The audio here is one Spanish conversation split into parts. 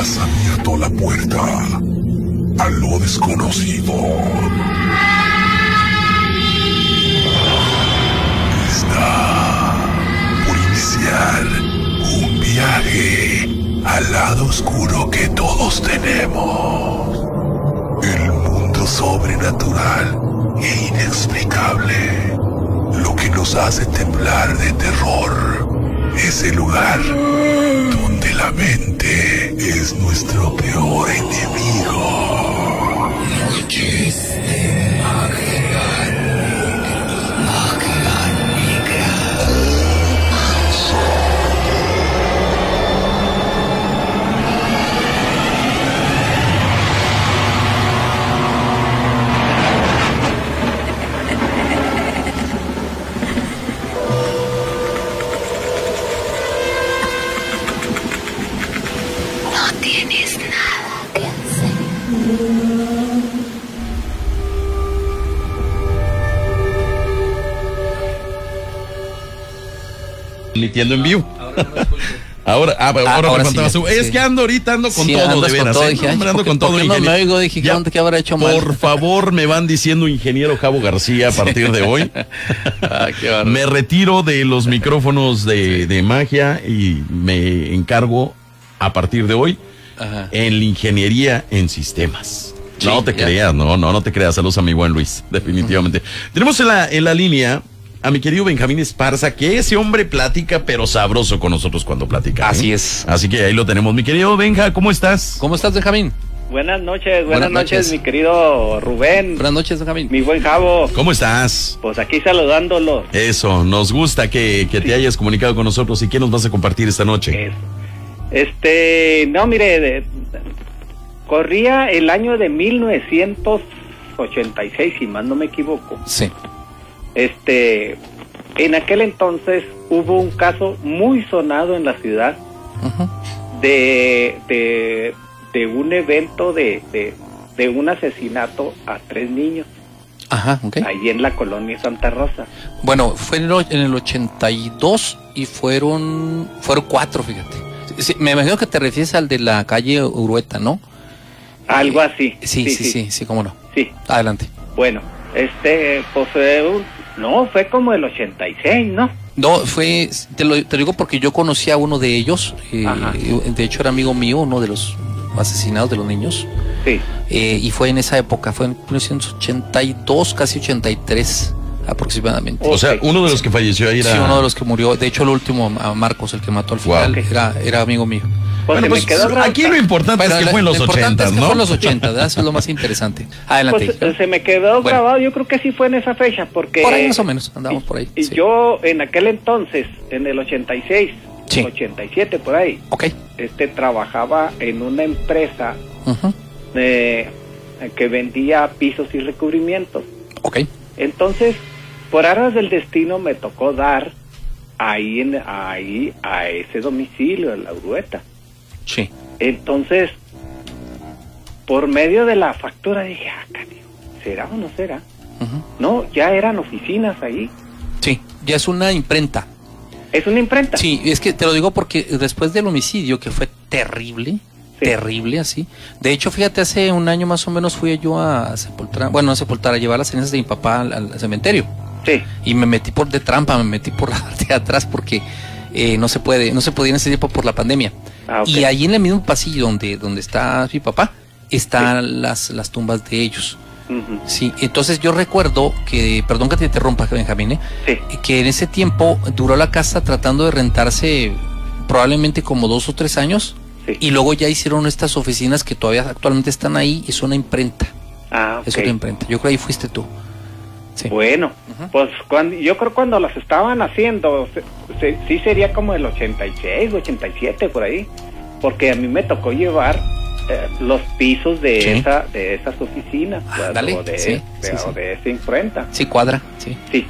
Has abierto la puerta a lo desconocido. Está por iniciar un viaje al lado oscuro que todos tenemos. El mundo sobrenatural e inexplicable. Lo que nos hace temblar de terror es el lugar la mente es nuestro peor enemigo. Transmitiendo en vivo. Ahora, ah, pero Ah, ahora, ahora te sí, su- Es que ando ahorita, ando con Sí, todo, de con veras. todo, ¿eh? dije, ando ¿por qué- con todo, no me oigo? Dije, ¿qué Ya, habrá hecho mal? Por favor, me van diciendo ingeniero Javo García a partir de hoy. Ah, qué. Me retiro de los micrófonos de, de magia y me encargo a partir de hoy Ajá. en la ingeniería en sistemas. Sí, no te ya. creas, no, no, no te creas. Saludos a mi buen Luis, definitivamente. Tenemos en la, en la línea a mi querido Benjamín Esparza, que ese hombre platica, pero sabroso con nosotros cuando platica. ¿eh? Así es. Así que ahí lo tenemos. Mi querido Benja, ¿cómo estás? ¿Cómo estás, Benjamín? Buenas noches, buenas, Buenas noches, noches. mi querido Rubén, Buenas noches, Benjamín. mi buen Javo. ¿Cómo estás? Pues aquí saludándolo. Eso, nos gusta que, que te hayas comunicado con nosotros. ¿Y qué nos vas a compartir esta noche? Este, no, mire, de- corría el año de 1986, si más no me equivoco. Sí. Este, en aquel entonces hubo un caso muy sonado en la ciudad de, de, de un evento de, de, de un asesinato a tres niños, Ajá, ahí en la colonia Santa Rosa. Bueno, fue en el, o- en el 82 y fueron fueron cuatro, fíjate. Sí, me imagino que te refieres al de la calle Urueta, ¿no? Algo así. Sí, sí, sí, sí, cómo no. sí. Adelante. Bueno, este, pues no, fue como el 86, ¿no? No, fue, te lo, te digo porque yo conocí a uno de ellos, eh, de hecho era amigo mío, uno de los asesinados de los niños, Sí. eh, y fue en esa época, fue en 1982, casi 83 aproximadamente. O sea, uno de los que falleció ahí era. Sí, uno de los que murió, de hecho el último, a Marcos, el que mató al final, Ok. era, era amigo mío. Pues Bueno, se pues, me quedó grabado- aquí lo importante Bueno, es que la- fue en los lo importante ochentas, es que ¿no? fue en los 80, ¿verdad? Eso es lo más interesante. Adelante. Pues, se me quedó Bueno. grabado, yo creo que sí fue en esa fecha, porque... por ahí más o menos, andamos por ahí. Y sí. yo en aquel entonces, en el 86, Sí. 87 por ahí, Ok. este trabajaba en una empresa ujú, eh, que vendía pisos y recubrimientos. Ok. Entonces, por aras del destino me tocó dar ahí en ahí a ese domicilio, en la Urueta. Sí. Entonces, por medio de la factura dije, ah, canijo, ¿será o no será? No, ya eran oficinas ahí. Sí, ya es una imprenta. Es una imprenta. Sí, es que te lo digo porque después del homicidio, que fue terrible, Sí. terrible así. De hecho, fíjate, hace un año más o menos fui yo a sepultar, bueno, a sepultar, a llevar las cenizas de mi papá al, al cementerio. Sí. Y me metí por de trampa, me metí por la parte de atrás porque eh, no se puede, no se podía en ese tiempo por la pandemia. Ah. Y ahí en el mismo pasillo donde, donde está mi papá, están las, las tumbas de ellos. Sí, entonces yo recuerdo que, perdón que te interrumpa, Benjamín, ¿eh? Sí. que en ese tiempo duró la casa tratando de rentarse probablemente como dos o tres años Sí. y luego ya hicieron estas oficinas que todavía actualmente están ahí y es una imprenta, Ah, es ok. una imprenta. Yo creo que ahí fuiste tú. Sí. Bueno, pues cuando, yo creo cuando las estaban haciendo, se- se- sí sería como el 86, 87 por ahí, porque a mí me tocó llevar eh, los pisos de Sí. esa de esas oficinas pues, Ándale, o, de, sí, de- sí, o sí. de esa imprenta. Sí, cuadra, sí. Sí.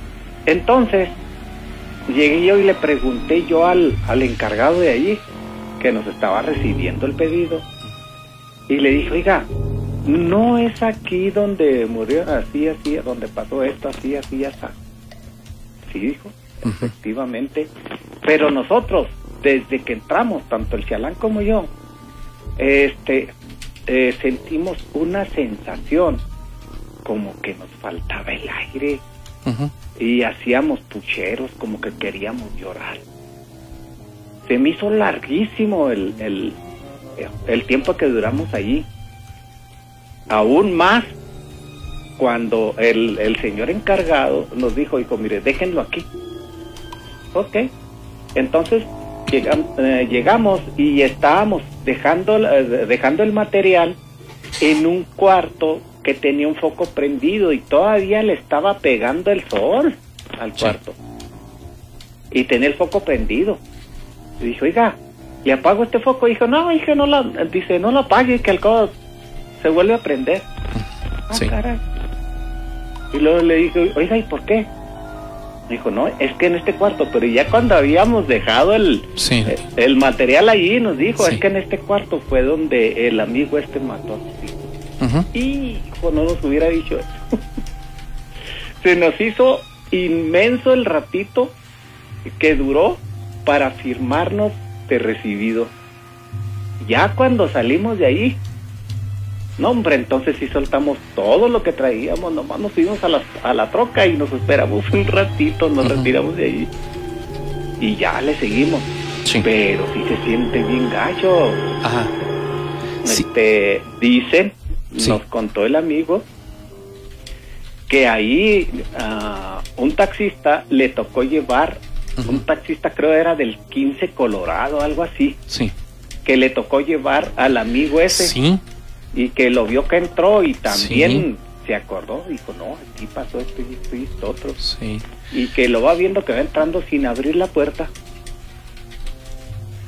Entonces, llegué yo y le pregunté yo al, al encargado de allí, que nos estaba recibiendo el pedido, y le dije, oiga, no es aquí donde murió, así, así, donde pasó esto, así, así, así. Sí, dijo, efectivamente. Pero nosotros, desde que entramos, tanto el chalán como yo, este, eh, sentimos una sensación como que nos faltaba el aire y hacíamos pucheros como que queríamos llorar. Se me hizo larguísimo el, el, el tiempo que duramos allí. Aún más cuando el, el señor encargado nos dijo, hijo, mire, déjenlo aquí. Ok. Entonces llegam- eh, llegamos y estábamos dejando, eh, dejando el material en un cuarto que tenía un foco prendido y todavía le estaba pegando el sol al Sí. cuarto. Y tenía el foco prendido. Y dijo, oiga, ¿le apago este foco? dijo, no, dije, no la, dice, no lo apague, que al cabo se vuelve a prender. Ah, Sí. caray. Y luego le dije, oiga, ¿y por qué? Dijo, no, es que en este cuarto, pero ya cuando habíamos dejado el, Sí. eh, el material allí, nos dijo, Sí. es que en este cuarto fue donde el amigo este mató. Ujú. Hijo, no nos hubiera dicho eso. Se nos hizo inmenso el ratito que duró para firmarnos de recibido. Ya cuando salimos de ahí, no hombre, entonces sí soltamos todo lo que traíamos, nomás nos fuimos a la, a la troca y nos esperamos un ratito, nos retiramos de ahí. Y ya le seguimos. Sí. Pero sí se siente bien gacho. Ajá. Sí. Este, dicen, Sí. nos contó el amigo, que ahí ah, un taxista le tocó llevar, Un taxista creo era del 15 Colorado, algo así, Sí. que le tocó llevar al amigo ese Sí. y que lo vio que entró y también se acordó, dijo, no, aquí pasó esto y esto y esto otro, Sí. y que lo va viendo que va entrando sin abrir la puerta.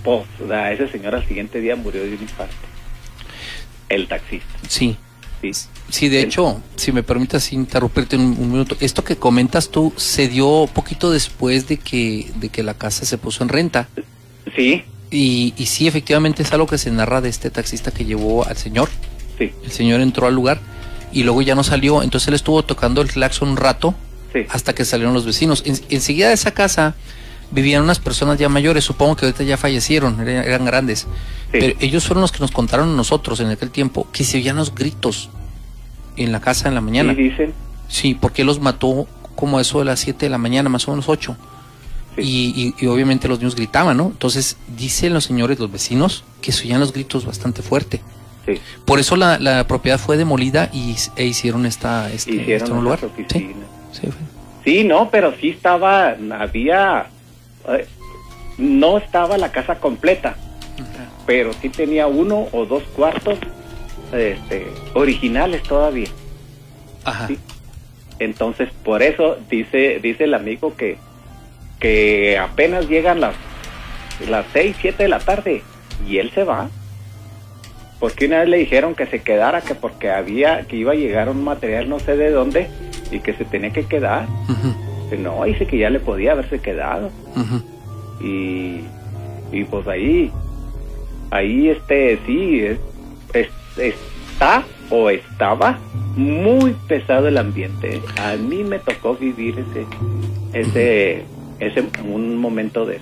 Pues, ese señor al siguiente día murió de un infarto. El taxista. Sí. Sí. Sí, de hecho, si me permitas interrumpirte un, un minuto, esto que comentas tú se dio poquito después de que, de que la casa se puso en renta. Sí, Y, y sí, efectivamente es algo que se narra de este taxista que llevó al señor. sí, El señor entró al lugar y luego ya no salió, entonces él estuvo tocando el claxon un rato sí. hasta que salieron los vecinos. En- enseguida de esa casa vivían unas personas ya mayores, supongo que ahorita ya fallecieron, eran, eran grandes. Sí. Pero ellos fueron los que nos contaron a nosotros en aquel tiempo que se oían los gritos en la casa en la mañana. Sí, dicen. Sí, porque él los mató como eso de las 7 de la mañana, más o menos 8. Sí. Y, y- y obviamente los niños gritaban, ¿no? Entonces dicen los señores, los vecinos, que se oían los gritos bastante fuerte. Sí. Por eso la, la propiedad fue demolida y, e hicieron esta, este, Hicieron este lugar. Sí. Sí, no, pero sí estaba, había, eh, no estaba la casa completa, pero sí tenía uno o dos cuartos este, originales todavía. Ajá. Sí. Entonces, por eso dice dice el amigo que que apenas llegan las las seis, siete de la tarde y él se va. Porque una vez le dijeron que se quedara, que porque había, que iba a llegar un material no sé de dónde y que se tenía que quedar. Que No, dice que ya le podía haberse quedado. Y, y pues ahí, ahí este, sí, es- es- está o estaba muy pesado el ambiente. A mí me tocó vivir ese, ese, ese, un momento de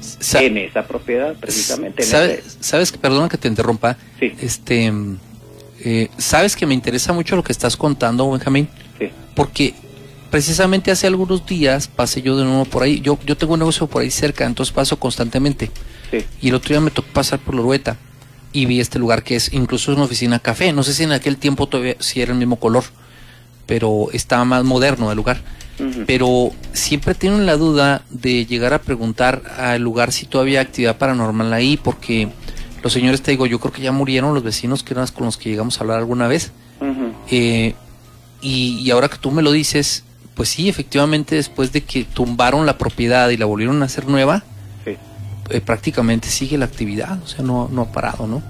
Sa- en esa propiedad, precisamente. en ¿Sabes, ese- sabes que, perdona que te interrumpa, Sí. este, eh, sabes que me interesa mucho lo que estás contando, Benjamín, sí, porque precisamente hace algunos días pasé yo de nuevo por ahí, yo, yo tengo un negocio por ahí cerca, entonces paso constantemente, sí, y el otro día me tocó pasar por la Urueta y vi este lugar que es incluso una oficina café, no sé si en aquel tiempo todavía si era el mismo color, pero estaba más moderno el lugar. pero siempre tienen la duda de llegar a preguntar al lugar si todavía hay actividad paranormal ahí, porque los señores, te digo, yo creo que ya murieron los vecinos que eran con los que llegamos a hablar alguna vez. Eh, y, y ahora que tú me lo dices, pues sí, efectivamente, después de que tumbaron la propiedad y la volvieron a hacer nueva, sí. eh, prácticamente sigue la actividad, o sea, no, no ha parado, ¿no?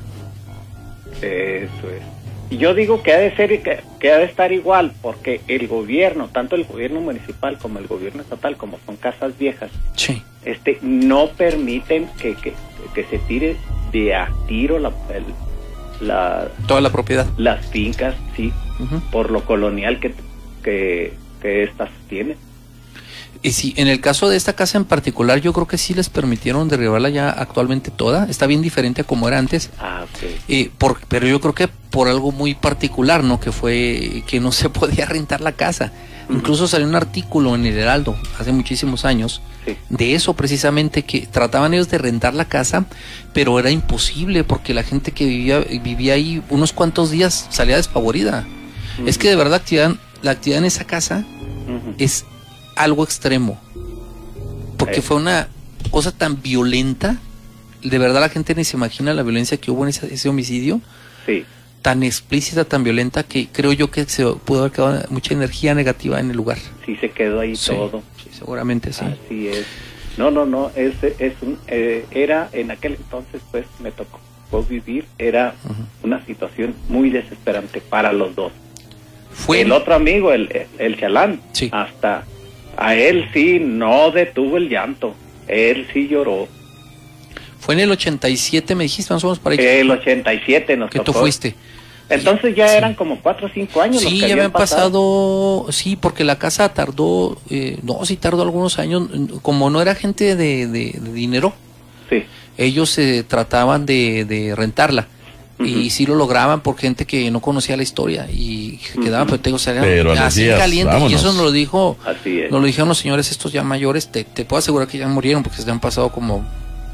Eso es. Y yo digo que ha de ser que, que ha de estar igual, porque el gobierno, tanto el gobierno municipal como el gobierno estatal, como son casas viejas, Sí. este, no permiten que, que, que se tire de a tiro la, el- la- Toda la propiedad. las fincas, sí, por lo colonial que, que, que estas tienen. Y sí, en el caso de esta casa en particular, yo creo que sí les permitieron derribarla ya actualmente toda. Está bien diferente a como era antes. Ah, ok. Eh, por, pero yo creo que por algo muy particular, ¿no? Que fue que no se podía rentar la casa. Incluso salió un artículo en el Heraldo hace muchísimos años Sí. de eso precisamente, que trataban ellos de rentar la casa, pero era imposible porque la gente que vivía, vivía ahí unos cuantos días salía despavorida. Es que de verdad actividad, la actividad en esa casa es algo extremo. Porque Eh. fue una cosa tan violenta. De verdad la gente ni se imagina la violencia que hubo en ese, ese homicidio. Sí. Tan explícita, tan violenta que creo yo que se pudo haber quedado mucha energía negativa en el lugar. Sí se quedó ahí Sí, todo. sí, seguramente sí. Así es. No, no, no, es, es un, eh, era en aquel entonces, pues me tocó vivir, era una situación muy desesperante para los dos. Fue el otro amigo, el, el chalán, Sí. hasta a él sí no detuvo el llanto, él sí lloró. Fue en el 87, me dijiste, más o menos para ahí. El 87 nos que tú fuiste. Entonces ya Sí. eran como cuatro o cinco años. los Sí, que ya habían pasado, sí, porque la casa tardó, eh, no, sí tardó algunos años, como no era gente de, de- de dinero, Sí, ellos se trataban de, de rentarla. Y sí lo lograban por gente que no conocía la historia y quedaban, pero te digo, salían Pero los así días, caliente. Y eso nos lo dijo, así es. nos lo dijeron los señores estos ya mayores, te, te puedo asegurar que ya murieron porque se han pasado como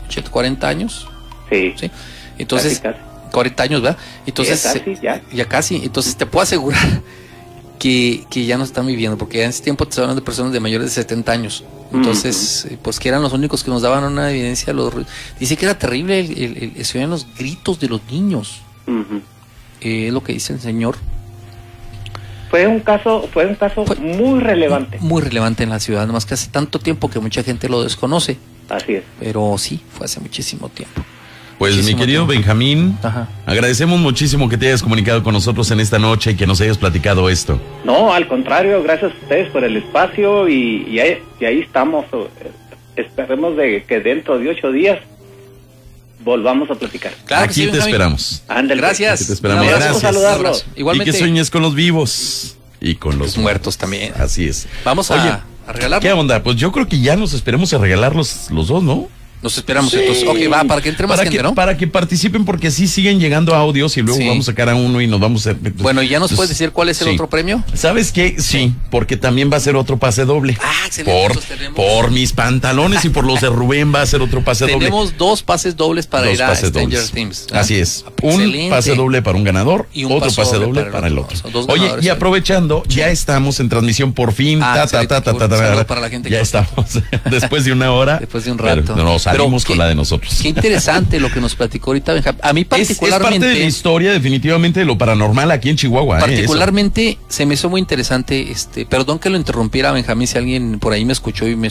80, 40 años, Sí, ¿sí? Entonces, casi, 40 años, ¿verdad? Entonces, Ya casi, ya. casi. Entonces, te puedo asegurar que, que ya no están viviendo, porque en ese tiempo te estaban hablando de personas de mayores de 70 años. Entonces, eh, pues que eran los únicos que nos daban una evidencia. Los, dice que era terrible, el, el- el- se oían los gritos de los niños, eh, es lo que dice el señor. Fue un caso, fue un caso Fue- muy relevante. Muy relevante en la ciudad, más que hace tanto tiempo que mucha gente lo desconoce, Así es. pero sí, fue hace muchísimo tiempo. Pues mi querido tiempo. Benjamín, Ajá. agradecemos muchísimo que te hayas comunicado con nosotros en esta noche y que nos hayas platicado esto. No, al contrario, gracias a ustedes por el espacio y, y ahí, y ahí estamos. eh, Esperemos de que dentro de ocho días volvamos a platicar. Claro Aquí sí, te Benjamín. esperamos. Ándale, pues. Gracias. Aquí te esperamos. Gracias. Saludarlos. Igualmente. Y que sueñes con los vivos y con los Los muertos también. Así es. Vamos Oye, a, a regalar. ¿Qué onda? Pues yo creo que ya nos esperemos a regalar los, los dos, ¿no? Nos esperamos Sí. entonces. Ok, va, para que entre más para gente, que, ¿no? Para que participen porque sí siguen llegando audios y luego Sí. vamos a sacar a uno y nos vamos a... Bueno, ¿y ya nos puedes decir cuál es el sí. otro premio? ¿Sabes qué? Sí, porque también va a ser otro pase doble. Ah, excelente, Por, tenemos- por mis pantalones y por los de Rubén va a ser otro pase doble. Tenemos dos pases dobles para Dos ir a Stranger. Things. ¿ah? Así es. Un Excelente. pase doble para un ganador Y un otro pase doble para para, el otro. Oye, y aprovechando, ya estamos en transmisión por fin. Ah, ta, ta, excelente, ta, ta, qué ta, bueno. ta, Saludo ta. para la gente ya estamos. Después de una hora. Después de un rato. No, salimos Pero con qué- la de nosotros. Qué interesante lo que nos platicó ahorita Benjamín. A mí Es, es particularmente... parte de la historia, definitivamente, de lo paranormal aquí en Chihuahua. ¿eh? Particularmente se me hizo muy interesante, este, perdón que lo interrumpiera Benjamín si alguien por ahí me escuchó y me,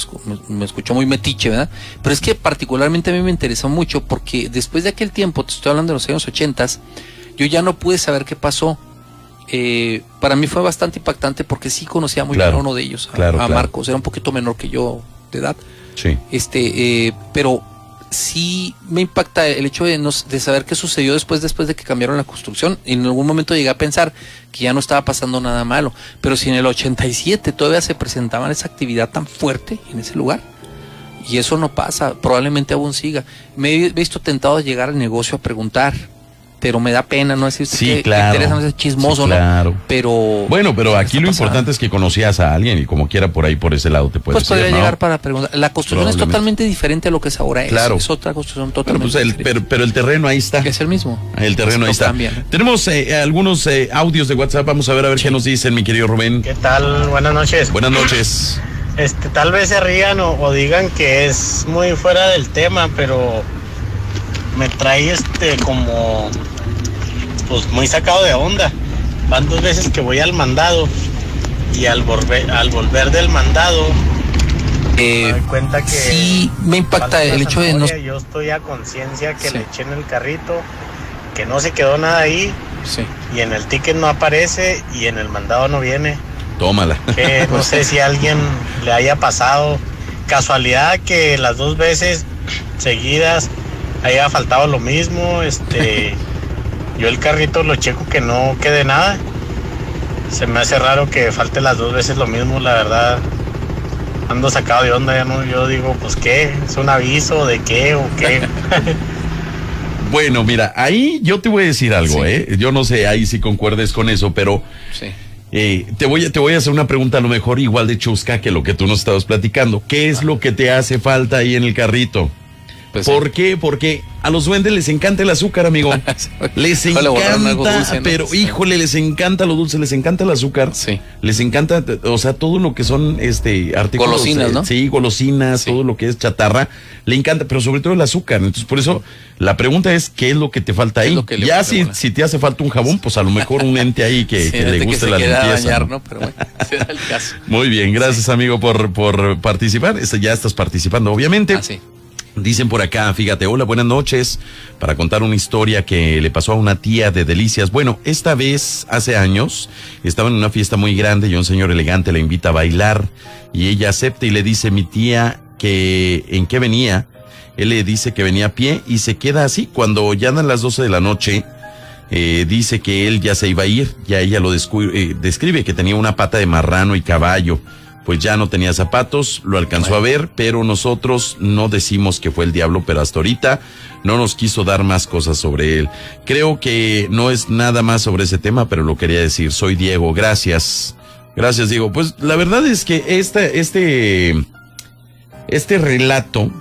me- escuchó muy metiche, ¿verdad? Pero es que particularmente a mí me interesó mucho porque después de aquel tiempo, te estoy hablando de los años ochentas, yo ya no pude saber qué pasó. Eh, para mí fue bastante impactante porque sí conocía muy Claro, bien a uno de ellos, a, claro, a claro. Marcos, era un poquito menor que yo de edad. Sí. Este, eh, pero sí me impacta el hecho de, no, de saber qué sucedió después, después de que cambiaron la construcción. En algún momento llegué a pensar que ya no estaba pasando nada malo. Pero si en el 87 todavía se presentaban esa actividad tan fuerte en ese lugar, y eso no pasa, probablemente aún siga. Me he visto tentado de llegar al negocio a preguntar, pero me da pena, no decir Sí, que claro. me interesa, no es chismoso, Sí, ¿no? claro. Pero. Bueno, pero ¿qué aquí lo pasando? importante es que conocías a alguien y como quiera por ahí, por ese lado te puedes Pues podría llegar para preguntar. La construcción es totalmente diferente a lo que es ahora. Es- Claro. Es, otra construcción Pero, totalmente pues, el, diferente. pero, pero el terreno ahí está. Es el mismo. El terreno ahí está. cambian. Tenemos eh, algunos eh, audios de WhatsApp. Vamos a ver a ver qué nos dicen, mi querido Rubén. ¿Qué tal? Buenas noches. Buenas noches. Este, tal vez se rían o, o digan que es muy fuera del tema, pero me trae este como pues muy sacado de onda. Van dos veces que voy al mandado y al volver al volver del mandado Eh, me doy cuenta que sí, me impacta el hecho de no. Yo estoy a conciencia que Sí. le eché en el carrito, que no se quedó nada ahí Sí. y en el ticket no aparece y en el mandado no viene. Tómala. que no sé si a alguien le haya pasado casualidad que las dos veces seguidas haya faltado lo mismo, este yo el carrito lo checo que no quede nada. Se me hace raro que falte las dos veces lo mismo, la verdad. ando sacado de onda, ya no, yo digo, pues qué, es un aviso de qué o qué. Bueno, mira, ahí yo te voy a decir algo, Sí. ¿eh? Yo no sé ahí si concuerdes con eso, pero Sí. eh, te, voy a, te voy a hacer una pregunta a lo mejor igual de chusca que lo que tú nos estabas platicando. ¿Qué es lo que te hace falta ahí en el carrito? Pues, ¿Por qué? Porque a los duendes les encanta el azúcar, amigo. Les encanta, dulce, ¿no? pero híjole, les encanta lo dulce, les encanta el azúcar. Sí. Les encanta, o sea, todo lo que son este artículos. Golosinas, eh, ¿no? Sí, golosinas, Sí. todo lo que es chatarra, le encanta, pero sobre todo el azúcar. Entonces, por eso, la pregunta es, ¿qué es lo que te falta ¿Qué es ahí? que ya si, si te hace falta un jabón, pues a lo mejor un ente ahí que, Sí, que le guste la limpieza. ¿no? ¿no? Pero bueno, el caso. Muy bien, gracias amigo por, por participar. Este, ya estás participando, obviamente. Ah, sí. Dicen por acá, fíjate, hola, buenas noches, para contar una historia que le pasó a una tía de Delicias. Bueno, esta vez, hace años, estaba en una fiesta muy grande y un señor elegante la invita a bailar y ella acepta y le dice mi tía que en qué venía. Él le dice que venía a pie y se queda así. Cuando ya dan las 12 de la noche, eh, dice que él ya se iba a ir, ya ella lo eh, describe que tenía una pata de marrano y caballo, pues ya no tenía zapatos, lo alcanzó a ver, pero nosotros no decimos que fue el diablo, pero hasta ahorita no nos quiso dar más cosas sobre él. Creo que no es nada más sobre ese tema, pero lo quería decir. Soy Diego, gracias. Gracias, Diego. Pues la verdad es que este, este, este relato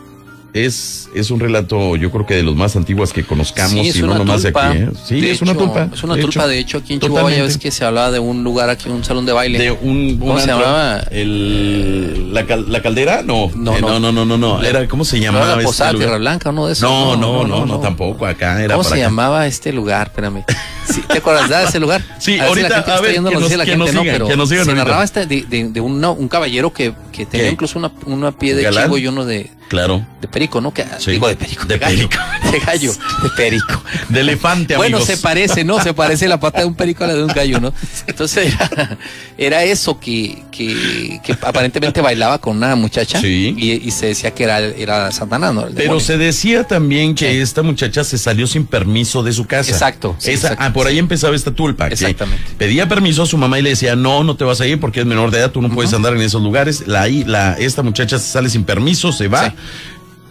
es, es un relato, yo creo que de los más antiguos que conozcamos Sí, es y no una nomás tulpa. de aquí. ¿eh? Sí, De es una hecho, tulpa. Es una de tulpa, hecho. de hecho, aquí en Chihuahua ya ves Totalmente. que se hablaba de un lugar aquí, un salón de baile. De un, ¿Cómo un se antro. llamaba? El, la, cal- la caldera? No. No, Eh, no. no, no, no, no. Era, ¿cómo se ¿No llamaba la este Posada lugar? Tierra Blanca, uno de esos? No, no, no, no, tampoco. Acá era ¿Cómo para se acá. llamaba este lugar? Espérame. Sí, ¿Te acuerdas de ese lugar? Sí, A ahorita, a ver, que nos sigan, que nos sigan se narraba este de, un, caballero que, que tenía incluso una, una pie de chivo y uno de, Claro. de perico, ¿no? Que, Sí. Digo, de perico. De gallo, perico. De gallo, de perico. De elefante, Bueno, amigos. se parece, ¿no? Se parece la pata de un perico a la de un gallo, ¿no? Entonces era, era eso que, que, que aparentemente bailaba con una muchacha Sí. y, y se decía que era, era Satanás, ¿no? Pero se decía también que Sí. esta muchacha se salió sin permiso de su casa. Exacto, sí, Esa- exacto, ah, por ahí empezaba esta tulpa. que Exactamente. Pedía permiso a su mamá y le decía, no, no te vas a ir porque es menor de edad, tú no puedes andar en esos lugares. La, la, esta muchacha se sale sin permiso, se va, Sí.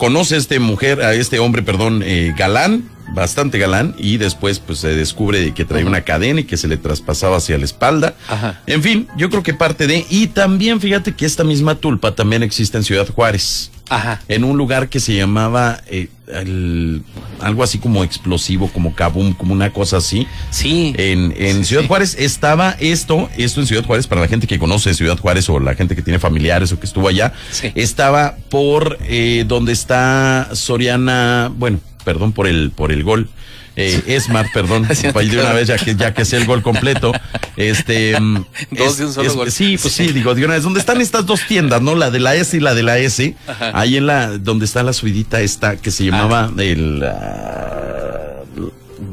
Conoce a este mujer, a este hombre, perdón, eh, galán, bastante galán, y después pues se descubre que traía una cadena y que se le traspasaba hacia la espalda. Ajá. En fin, yo creo que parte de, y también fíjate que esta misma tulpa también existe en Ciudad Juárez Ajá. en un lugar que se llamaba eh, el- algo así como explosivo, como kabum, como una cosa así. Sí. En, en Sí, Ciudad sí. Juárez estaba esto, esto en Ciudad Juárez, para la gente que conoce Ciudad Juárez o la gente que tiene familiares o que estuvo allá, Sí. estaba por eh, donde está Soriana, bueno, perdón por el, por el gol. Eh, Esmar, perdón, ahí de una vez ya que ya que sé el gol completo, este mm, Dos de un solo gol. sí, pues sí, digo, de una vez, donde están estas dos tiendas, ¿no? La de la S y la de la S, Ajá. ahí en la, donde está la subidita esta que se llamaba el ah,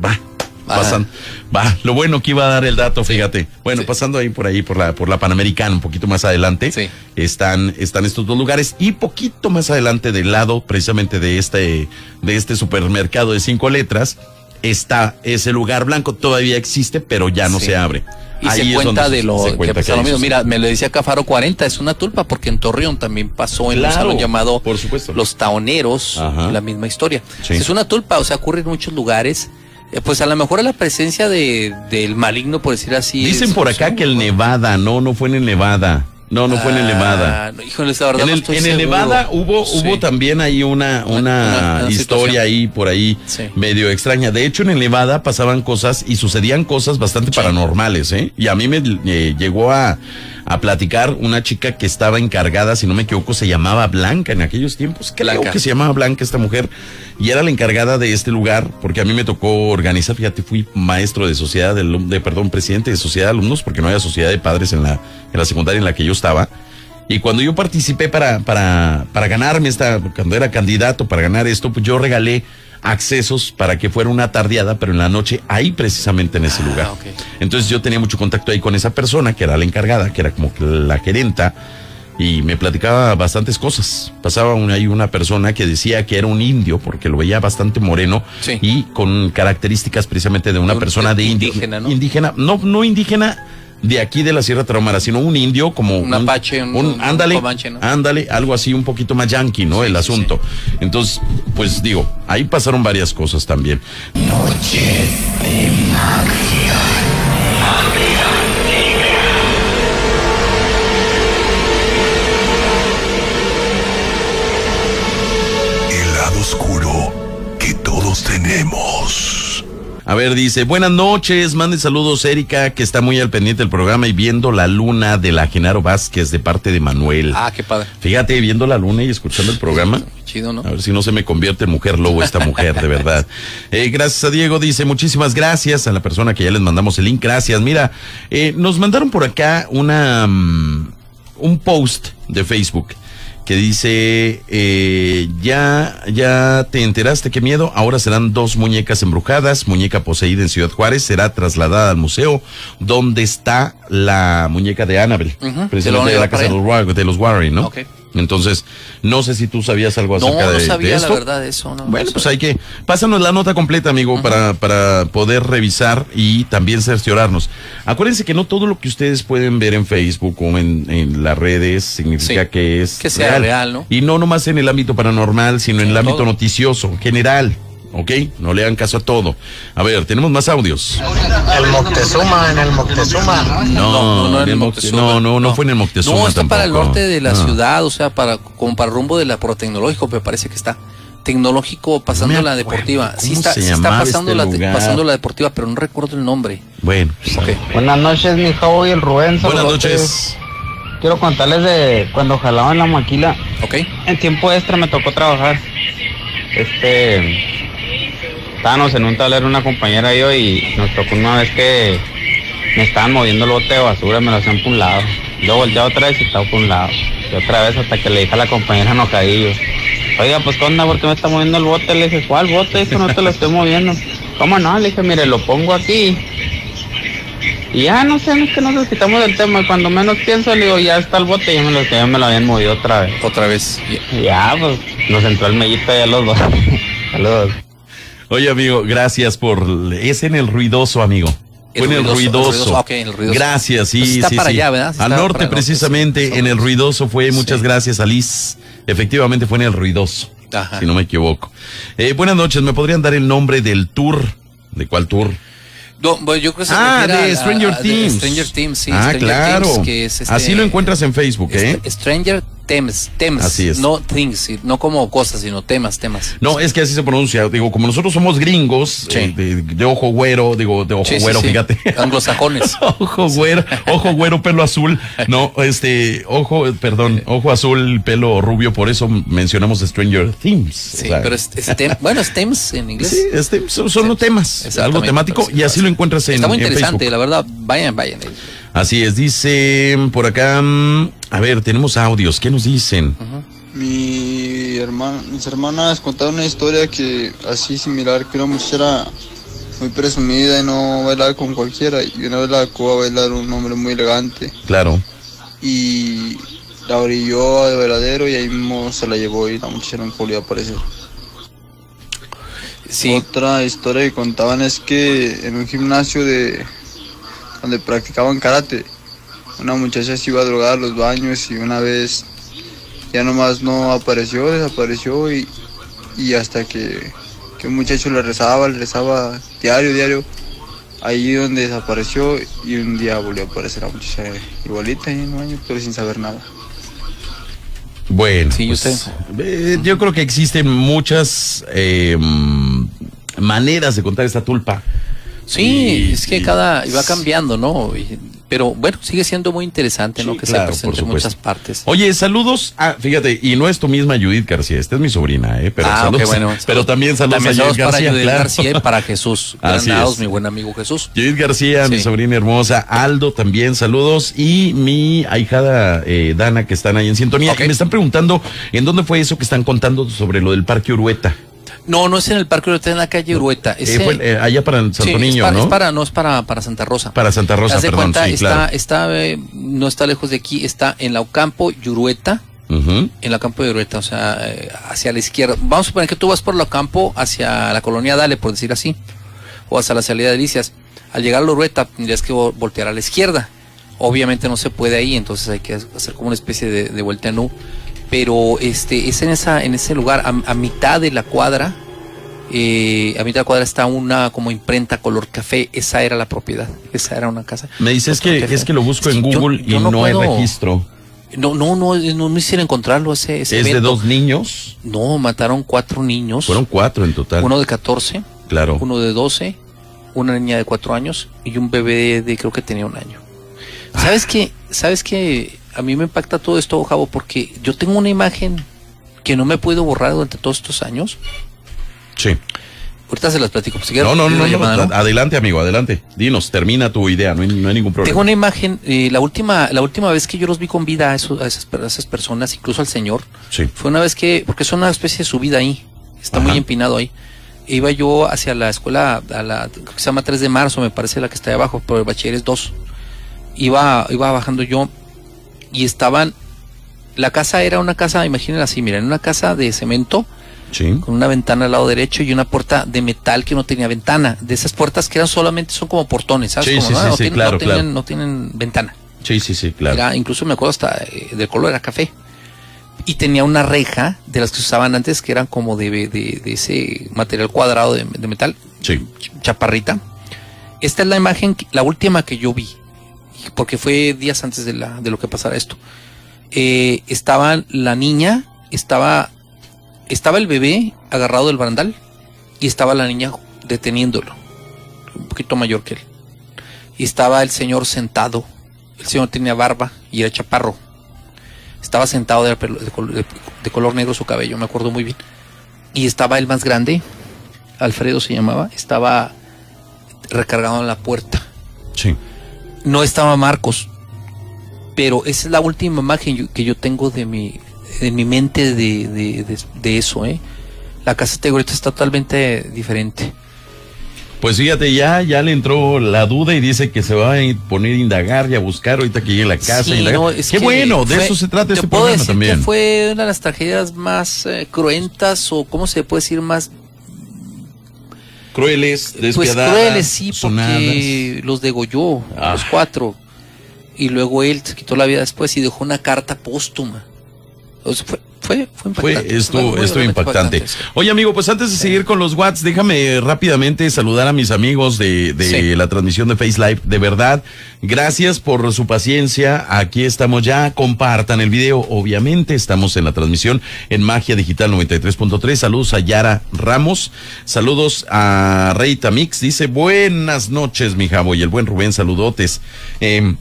va, pasan, va, lo bueno que iba a dar el dato, fíjate. Bueno, Sí. pasando ahí por ahí, por la, por la Panamericana, un poquito más adelante, Sí. están, están estos dos lugares, y poquito más adelante del lado, precisamente de este, de este supermercado de cinco letras, está ese lugar blanco, todavía existe, pero ya no Sí. se abre. Y Ahí se cuenta de lo se que pasó lo mismo. Mira, me lo decía Cafaro 40, es una tulpa porque en Torreón también pasó en un Claro, salón llamado por supuesto. Los Taoneros, la misma historia. Sí. Es una tulpa, o sea, ocurre en muchos lugares. Eh, Pues a lo mejor la presencia de, del maligno, por decir así. Dicen por acá que el Nevada, no, no fue en el Nevada. No, no fue en el Nevada. Ah, no, híjole, la verdad En el, en. Nevada hubo, Sí. hubo también ahí una, Una- una, una- una historia situación. ahí por ahí Sí. medio extraña. De hecho, en el Nevada pasaban cosas y sucedían cosas bastante paranormales, ¿eh? Y a mí me eh, llegó a, a platicar una chica que estaba encargada, si no me equivoco, se llamaba Blanca en aquellos tiempos. Creo Blanca. que se llamaba Blanca esta mujer y era la encargada de este lugar porque a mí me tocó organizar, fíjate, fui maestro de sociedad de, de perdón, presidente de sociedad de alumnos porque no había sociedad de padres en la, en la secundaria en la que yo estaba. Y cuando yo participé para, para, para ganarme esta, cuando era candidato para ganar esto, pues yo regalé accesos para que fuera una tardeada, pero en la noche ahí precisamente en ese Ah, lugar. Entonces yo tenía mucho contacto ahí con esa persona, que era la encargada, que era como la gerenta, y me platicaba bastantes cosas. Pasaba una, ahí una persona que decía que era un indio, porque lo veía bastante moreno, Sí. y con características precisamente de una Un- persona de indígena, ¿no? Indígena, no, no indígena de aquí de la Sierra Tarahumara, sino un indio como Un apache, un- un ándale, comanche, ¿no? ándale, algo así un poquito más yankee, ¿no? El sí, asunto. Entonces, pues digo, ahí pasaron varias cosas también. El A ver, dice, buenas noches, mande saludos Erika, que está muy al pendiente del programa y viendo la luna de la Genaro Vázquez de parte de Manuel. Ah, qué padre. Fíjate, viendo la luna y escuchando el programa. Chido, ¿no? A ver si no se me convierte en mujer lobo esta mujer, de verdad. Eh, gracias a Diego, dice, muchísimas gracias a la persona que ya les mandamos el link, gracias. Mira, eh, nos mandaron por acá una mm, un post de Facebook que dice, eh, ya, ya te enteraste qué miedo, ahora serán dos muñecas embrujadas, muñeca poseída en Ciudad Juárez, será trasladada al museo donde está la muñeca de Annabel, precisamente de la casa de los, Warren, ¿no? Ok. Entonces, no sé si tú sabías algo No, acerca no de, de sabía la esto. verdad de eso. No, Bueno, no pues hay que. Pásanos la nota completa, amigo, para, para poder revisar y también cerciorarnos. Acuérdense que no todo lo que ustedes pueden ver en Facebook o en, en las redes significa Sí. que es. Que sea real, ¿no? Y no nomás en el ámbito paranormal, sino en el ámbito todo. noticioso, general. ¿Ok? No le hagan caso a todo. A ver, tenemos más audios. El Moctezuma, en el Moctezuma. No, no, no, en en el Moctezuma. no, no, no fue en el Moctezuma. No, está para el norte de la No. ciudad, o sea, para como para el rumbo de la protecnológico, me parece que está. Tecnológico pasando la deportiva. Sí está, sí está pasando, este la, pasando la deportiva, pero no recuerdo el nombre. Bueno, pues, Ok. Buenas noches, mi Javo y el Rubén. buenas noches. Quiero contarles de cuando jalaban la maquila. ¿Ok? En tiempo extra me tocó trabajar. Este. Estábamos en un tablero una compañera y yo y nos tocó una vez que me estaban moviendo el bote de basura, me lo hacían por un lado. Yo volteaba otra vez y estaba por un lado. Y otra vez hasta que le dije a la compañera enojadillo. Oiga, pues ¿qué onda? ¿Por qué me está moviendo el bote? Le dije, ¿cuál bote? Eso no te lo estoy moviendo. ¿Cómo no? Le dije, mire, lo pongo aquí. Y ya no sé, es que nos quitamos del tema. Cuando menos pienso, le digo, ya está el bote, ya me lo, ya me lo habían movido otra vez. Otra vez. Ya, pues nos entró el mellito ya los dos. Saludos. Oye, amigo, gracias por. Es en el ruidoso, amigo. El Fue en el ruidoso, el ruidoso. ruidoso, ok, el ruidoso. Gracias, sí, Pues está sí, para sí. allá, ¿verdad? Al norte, para el norte, precisamente, sí, en el ruidoso fue. Muchas Sí. gracias, Alice. Efectivamente fue en el ruidoso. Ajá. Si no me equivoco. Eh, buenas noches, ¿me podrían dar el nombre del tour? ¿De cuál tour? No, bueno, yo creo que se Ah, de a- Stranger a- de Things. Stranger Things, sí. Ah, Stranger claro. Que es este- Así lo encuentras en Facebook, ¿eh? Str- Stranger Themes, Themes. Así es. No things, no como cosas, sino temas, temas. No, es que así se pronuncia. Digo, como nosotros somos gringos, Sí. eh, de, de ojo güero, digo, de ojo Sí, güero, sí. fíjate. Anglosajones. ojo güero, ojo güero, pelo azul. No, este, ojo, perdón, ojo azul, pelo rubio, por eso mencionamos Stranger Things. Sí, pero es, es tem- bueno, es Themes en inglés. Sí, este, son, son los temas, algo temático, y así lo encuentras en, Está muy en interesante, Facebook. la verdad. Vayan, vayan. Así es, dice por acá, mm, a ver, tenemos audios, ¿qué nos dicen? Mi hermana, mis hermanas contaron una historia que así similar que una muchacha era muy presumida y no bailaba con cualquiera y una vez la dejó a bailar un hombre muy elegante Claro. y la orilló al bailadero y ahí mismo se la llevó y la muchacha no volvió a aparecer. Sí, Otra historia que contaban es que en un gimnasio de donde practicaban karate, una muchacha se iba a drogar a los baños y una vez ya nomás no apareció, desapareció y, y hasta que, que un muchacho le rezaba, le rezaba diario, diario, ahí donde desapareció y un día volvió a aparecer la muchacha igualita ahí en el baño, pero sin saber nada. Bueno, Sí, pues, usted. eh, yo creo que existen muchas eh, mm, maneras de contar esta tulpa. sí, Y- es que y- cada va cambiando, ¿no? Y- pero bueno, sigue siendo muy interesante, ¿no? Sí, Que claro, se presente en muchas partes. Oye, saludos. Ah, fíjate, y no es tu misma Judith García, esta es mi sobrina, ¿eh? Pero ah, saludos. bueno. Pero también saludos También a saludos Judith para García, Judith claro. García y para Jesús. Granados, mi buen amigo Jesús. Judith García, mi sobrina hermosa, Aldo también, saludos, y mi ahijada eh, Dana, que están ahí en sintonía. Ok. Y me están preguntando en dónde fue eso que están contando sobre lo del Parque Urueta. No, no es en el Parque Urueta, en la calle Urueta. Es Eh, eh, allá para Santo sí, es Niño, para- ¿no? Es para, no es para, para Santa Rosa. Para Santa Rosa, perdón, cuenta, sí, está, claro. está, eh, no está lejos de aquí, está en la Ocampo y Urueta, en la Ocampo y Urueta, o sea, eh, hacia la izquierda. Vamos a suponer que tú vas por la Ocampo hacia la colonia Dale, por decir así, o hacia la salida de Delicias. Al llegar a la Urueta tendrías que vo- voltear a la izquierda Obviamente no se puede ahí, entonces hay que hacer como una especie de, de vuelta en U. Pero este, es en, esa, en ese lugar, a, a mitad de la cuadra, eh, a mitad de la cuadra está una como imprenta color café. Esa era la propiedad, esa era una casa. Me dices que, café. es que lo busco en Sí, Google yo y no no, hay registro. No, no, no, no, no hicieron encontrarlo ese, ese Es de dos niños. No, mataron cuatro niños. Fueron cuatro en total. Uno de 14, claro. uno de 12, una niña de 4 años y un bebé de, creo que tenía un año. ¿Sabes qué? ¿Sabes qué? A mí me impacta todo esto, Javo, porque yo tengo una imagen que no me puedo borrar durante todos estos años. Sí. Ahorita se las platico. pues, No, no, no, no, llamada, ¿no? Adelante, amigo, adelante. Dinos, termina tu idea, no hay, no hay ningún problema. Tengo una imagen, eh, la última la última vez que yo los vi con vida a, esos- a esas, a esas personas, incluso al señor, Sí. fue una vez que, porque es una especie de subida ahí, está Ajá. muy empinado ahí. Iba yo hacia la escuela, a la creo que se llama 3 de marzo, me parece la que está ahí abajo, pero el bachiller es 2. Iba, iba bajando yo y estaban, la casa era una casa, imaginen así, miren, una casa de cemento Sí. con una ventana al lado derecho y una puerta de metal que no tenía ventana. De esas puertas que eran solamente, son como portones, ¿sabes? Sí, Como, sí, ¿no? no, tienen, claro, no, tienen, claro. no tienen ventana. Sí, sí, sí, claro. Era, incluso me acuerdo hasta eh, del color era café. Y tenía una reja de las que se usaban antes, que eran como de, de, de ese material cuadrado de, de metal, chaparrita. Esta es la imagen, la última que yo vi, porque fue días antes de, la, de lo que pasara esto. Eh, estaba la niña, estaba, estaba el bebé agarrado del barandal y estaba la niña deteniéndolo, un poquito mayor que él. Y estaba el señor sentado. El señor tenía barba y era chaparro. Estaba sentado de, de color negro su cabello, me acuerdo muy bien. Y estaba el más grande, Alfredo se llamaba, estaba recargado en la puerta. Sí. No estaba Marcos, pero esa es la última imagen yo- que yo tengo de mi, de mi mente de, de, de- de eso, ¿eh? La casa de ahorita está totalmente diferente. Pues fíjate, ya, ya le entró la duda y dice que se va a poner a indagar y a buscar ahorita que llegue a la casa. Sí, no, es Qué bueno, de fue- eso se trata te este programa decir también. que fue una de las tragedias más eh, cruentas o cómo se puede decir más Crueles, pues despiadadas, crueles sí sonadas. porque los degolló Ah. los cuatro y luego él se quitó la vida después y dejó una carta póstuma O sea, fue fue fue Fue impactante esto, Fue esto impactante. sí. Oye, amigo, pues antes de seguir con los Whats, déjame rápidamente saludar a mis amigos de, de Sí. la transmisión de Face Live. De verdad, gracias por su paciencia. Aquí estamos ya. Compartan el video. Obviamente, estamos en la transmisión en Magia Digital 93.3. Saludos a Yara Ramos. Saludos a Reita Mix. Dice, buenas noches, mi jabo. Y el buen Rubén, saludotes. Em,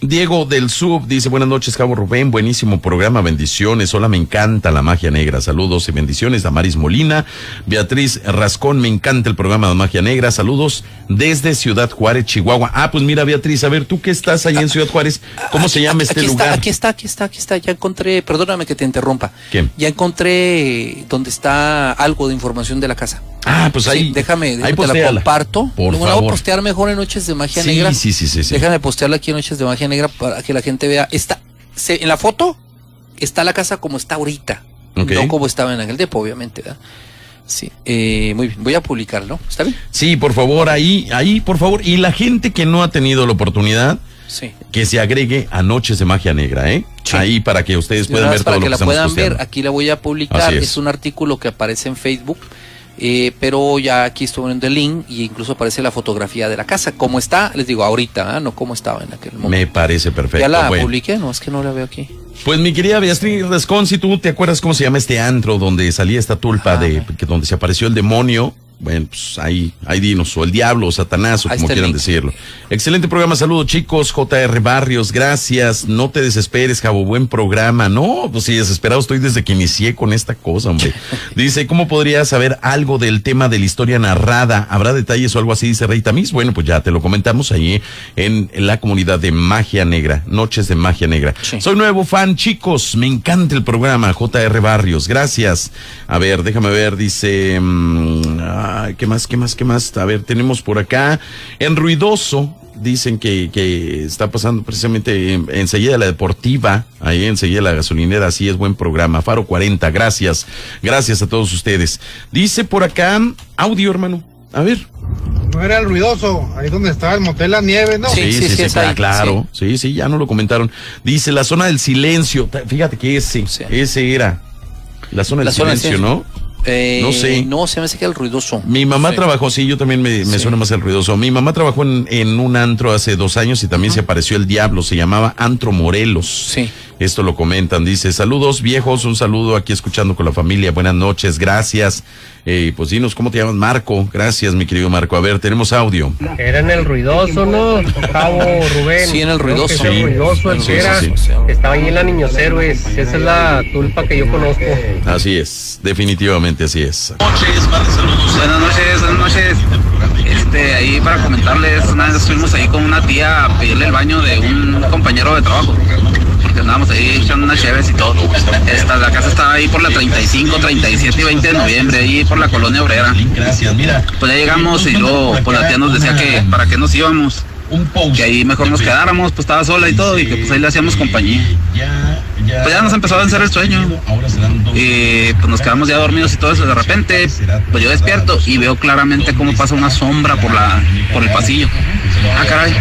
Diego del Sub dice buenas noches, Cabo Rubén, buenísimo programa, bendiciones. Hola, me encanta la magia negra. Saludos y bendiciones a Maris Molina, Beatriz Rascón, me encanta el programa de magia negra. Saludos desde Ciudad Juárez, Chihuahua. Ah, pues mira, Beatriz, a ver, tú que estás ahí en Ciudad Juárez, ¿cómo se llama este aquí lugar? Está, aquí está, aquí está, aquí está. Ya encontré, perdóname que te interrumpa. ¿Qué? Ya encontré donde está algo de información de la casa. Ah, pues ahí. Sí, déjame, ahí te la comparto. Por a favor. postear mejor en Noches de Magia Sí, Negra. sí, sí, sí, sí. Déjame postearla aquí en Noches de Magia Negra para que la gente vea. Está, se- en la foto está la casa como está ahorita. No como estaba en aquel tiempo, obviamente. ¿verdad? Sí, eh, muy bien. Voy a publicarlo. ¿Está bien? Sí, por favor, ahí, ahí, por favor. Y la gente que no ha tenido la oportunidad, Sí. que se agregue a Noches de Magia Negra, ¿eh? Sí. Ahí para que ustedes De puedan ver vez todo para lo que que la puedan posteando. ver, aquí la voy a publicar. Es. un artículo que aparece en Facebook. Eh, pero ya aquí estoy poniendo el link y incluso aparece la fotografía de la casa. Como está, les digo, ahorita, ¿ah? no como estaba en aquel momento. Me parece perfecto. ya la bueno. publiqué, no, es que no la veo aquí. Pues mi querida Beatriz Rascón, si tú te acuerdas cómo se llama este antro donde salía esta tulpa Ah. de que donde se apareció el demonio, bueno, pues ahí, ahí dinos, o el diablo, o Satanás, o Ahí como quieran decirlo. Excelente programa, saludos chicos, JR Barrios, gracias, no te desesperes, Jabo, buen programa. No, pues sí, desesperado estoy desde que inicié con esta cosa, hombre. Dice, ¿cómo podría saber algo del tema de la historia narrada? ¿Habrá detalles o algo así? Dice Rey Tamis. Bueno, pues ya te lo comentamos ahí en la comunidad de Magia Negra, Noches de Magia Negra. Sí. Soy nuevo fan, chicos. Me encanta el programa. JR Barrios, gracias. A ver, déjame ver, dice. mm, ay, ¿Qué más, qué más, qué más? A ver, tenemos por acá. En Ruidoso. Dicen que, que está pasando precisamente en- enseguida la deportiva, ahí enseguida la gasolinera, así es buen programa. Faro 40, gracias, gracias a todos ustedes. Dice por acá, audio hermano, a ver. no era el ruidoso, ahí donde estaba el motel La Nieve, ¿no? Sí, sí, sí, claro. Sí. sí, ya no lo comentaron. Dice la zona del silencio. Fíjate que ese, Sí. ese era. La zona del La zona del silencio, ¿no? Eh, No sé. No, se me hace que el ruidoso. Mi mamá trabajó, sí, yo también me, me Sí. suena más el ruidoso. Mi mamá trabajó en, en un antro hace dos años y también se apareció el diablo, se llamaba Antro Morelos. Sí. Esto lo comentan, dice, saludos viejos, un saludo aquí escuchando con la familia, buenas noches, gracias. Eh, pues dinos, ¿cómo te llamas? Marco, gracias mi querido Marco. A ver, tenemos audio. Era en el ruidoso, ¿no? Cabo Rubén. Sí, en el ruidoso. Es el Sí. ruidoso el Sí, que sí, era. sí. Estaba ahí en la Niños Héroes. Esa es la tulpa que yo conozco. Así es, definitivamente así es. Buenas noches, buenas noches. Este, ahí para comentarles, una vez fuimos ahí con una tía a pedirle el baño de un compañero de trabajo. Porque andábamos ahí echando unas cheves y todo. Esta, la casa estaba ahí por la 35, 37 y 20 de noviembre, ahí por la colonia obrera. Gracias, mira. Pues ya llegamos y luego pues la tía nos decía que para qué nos íbamos. Que ahí mejor nos quedáramos, pues estaba sola y todo, y que pues ahí le hacíamos compañía. Pues ya nos empezó a vencer el sueño. Y pues nos quedamos ya dormidos y todo eso. De repente, pues yo despierto y veo claramente cómo pasa una sombra por la por el pasillo. Ah, caray.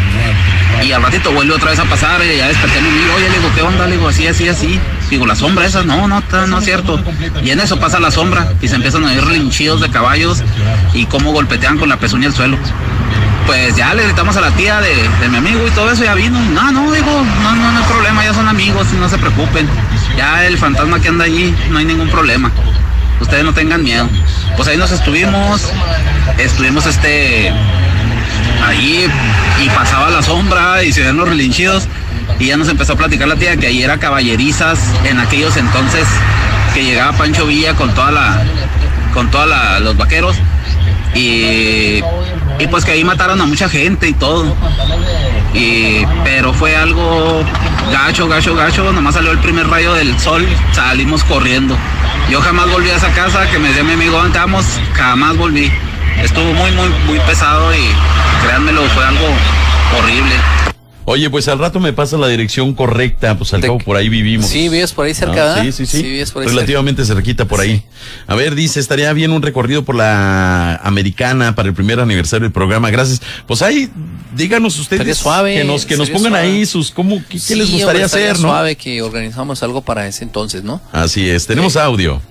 Y al ratito vuelve otra vez a pasar y ya desperté a mi amigo. Oye, le digo, ¿qué onda? Le digo, así, así, así. Digo, la sombra esa, no, no, no es cierto. Y en eso pasa la sombra y se empiezan a oír relinchidos de caballos y cómo golpetean con la pezuña el suelo. Pues ya le gritamos a la tía de, de mi amigo y todo eso, ya vino. No, no, digo, no, no, no hay problema, ya son amigos, no se preocupen. Ya el fantasma que anda allí, no hay ningún problema. Ustedes no tengan miedo. Pues ahí nos estuvimos, estuvimos este ahí y pasaba la sombra y se ven los relinchidos y ya nos empezó a platicar la tía que ahí era caballerizas en aquellos entonces que llegaba Pancho Villa con toda la con toda la, los vaqueros y, y pues que ahí mataron a mucha gente y todo. Y pero fue algo gacho gacho gacho nomás salió el primer rayo del sol salimos corriendo. Yo jamás volví a esa casa que me decía mi amigo ¿dónde vamos? jamás volví estuvo muy muy muy pesado y créanmelo fue algo horrible Oye, pues al rato me pasa la dirección correcta, pues al cabo por ahí vivimos. Sí, vives por ahí cerca, Ah, ¿verdad? Sí, sí, sí. Sí, vives por ahí Relativamente cerquita por ahí. A ver, dice, estaría bien un recorrido por la americana para el primer aniversario del programa. Gracias. Pues ahí, díganos ustedes suave, que nos, que nos pongan suave. ahí sus, cómo, qué, qué Sí, les gustaría hacer, ¿no? suave que organizamos algo para ese entonces, ¿no? Así es, tenemos audio.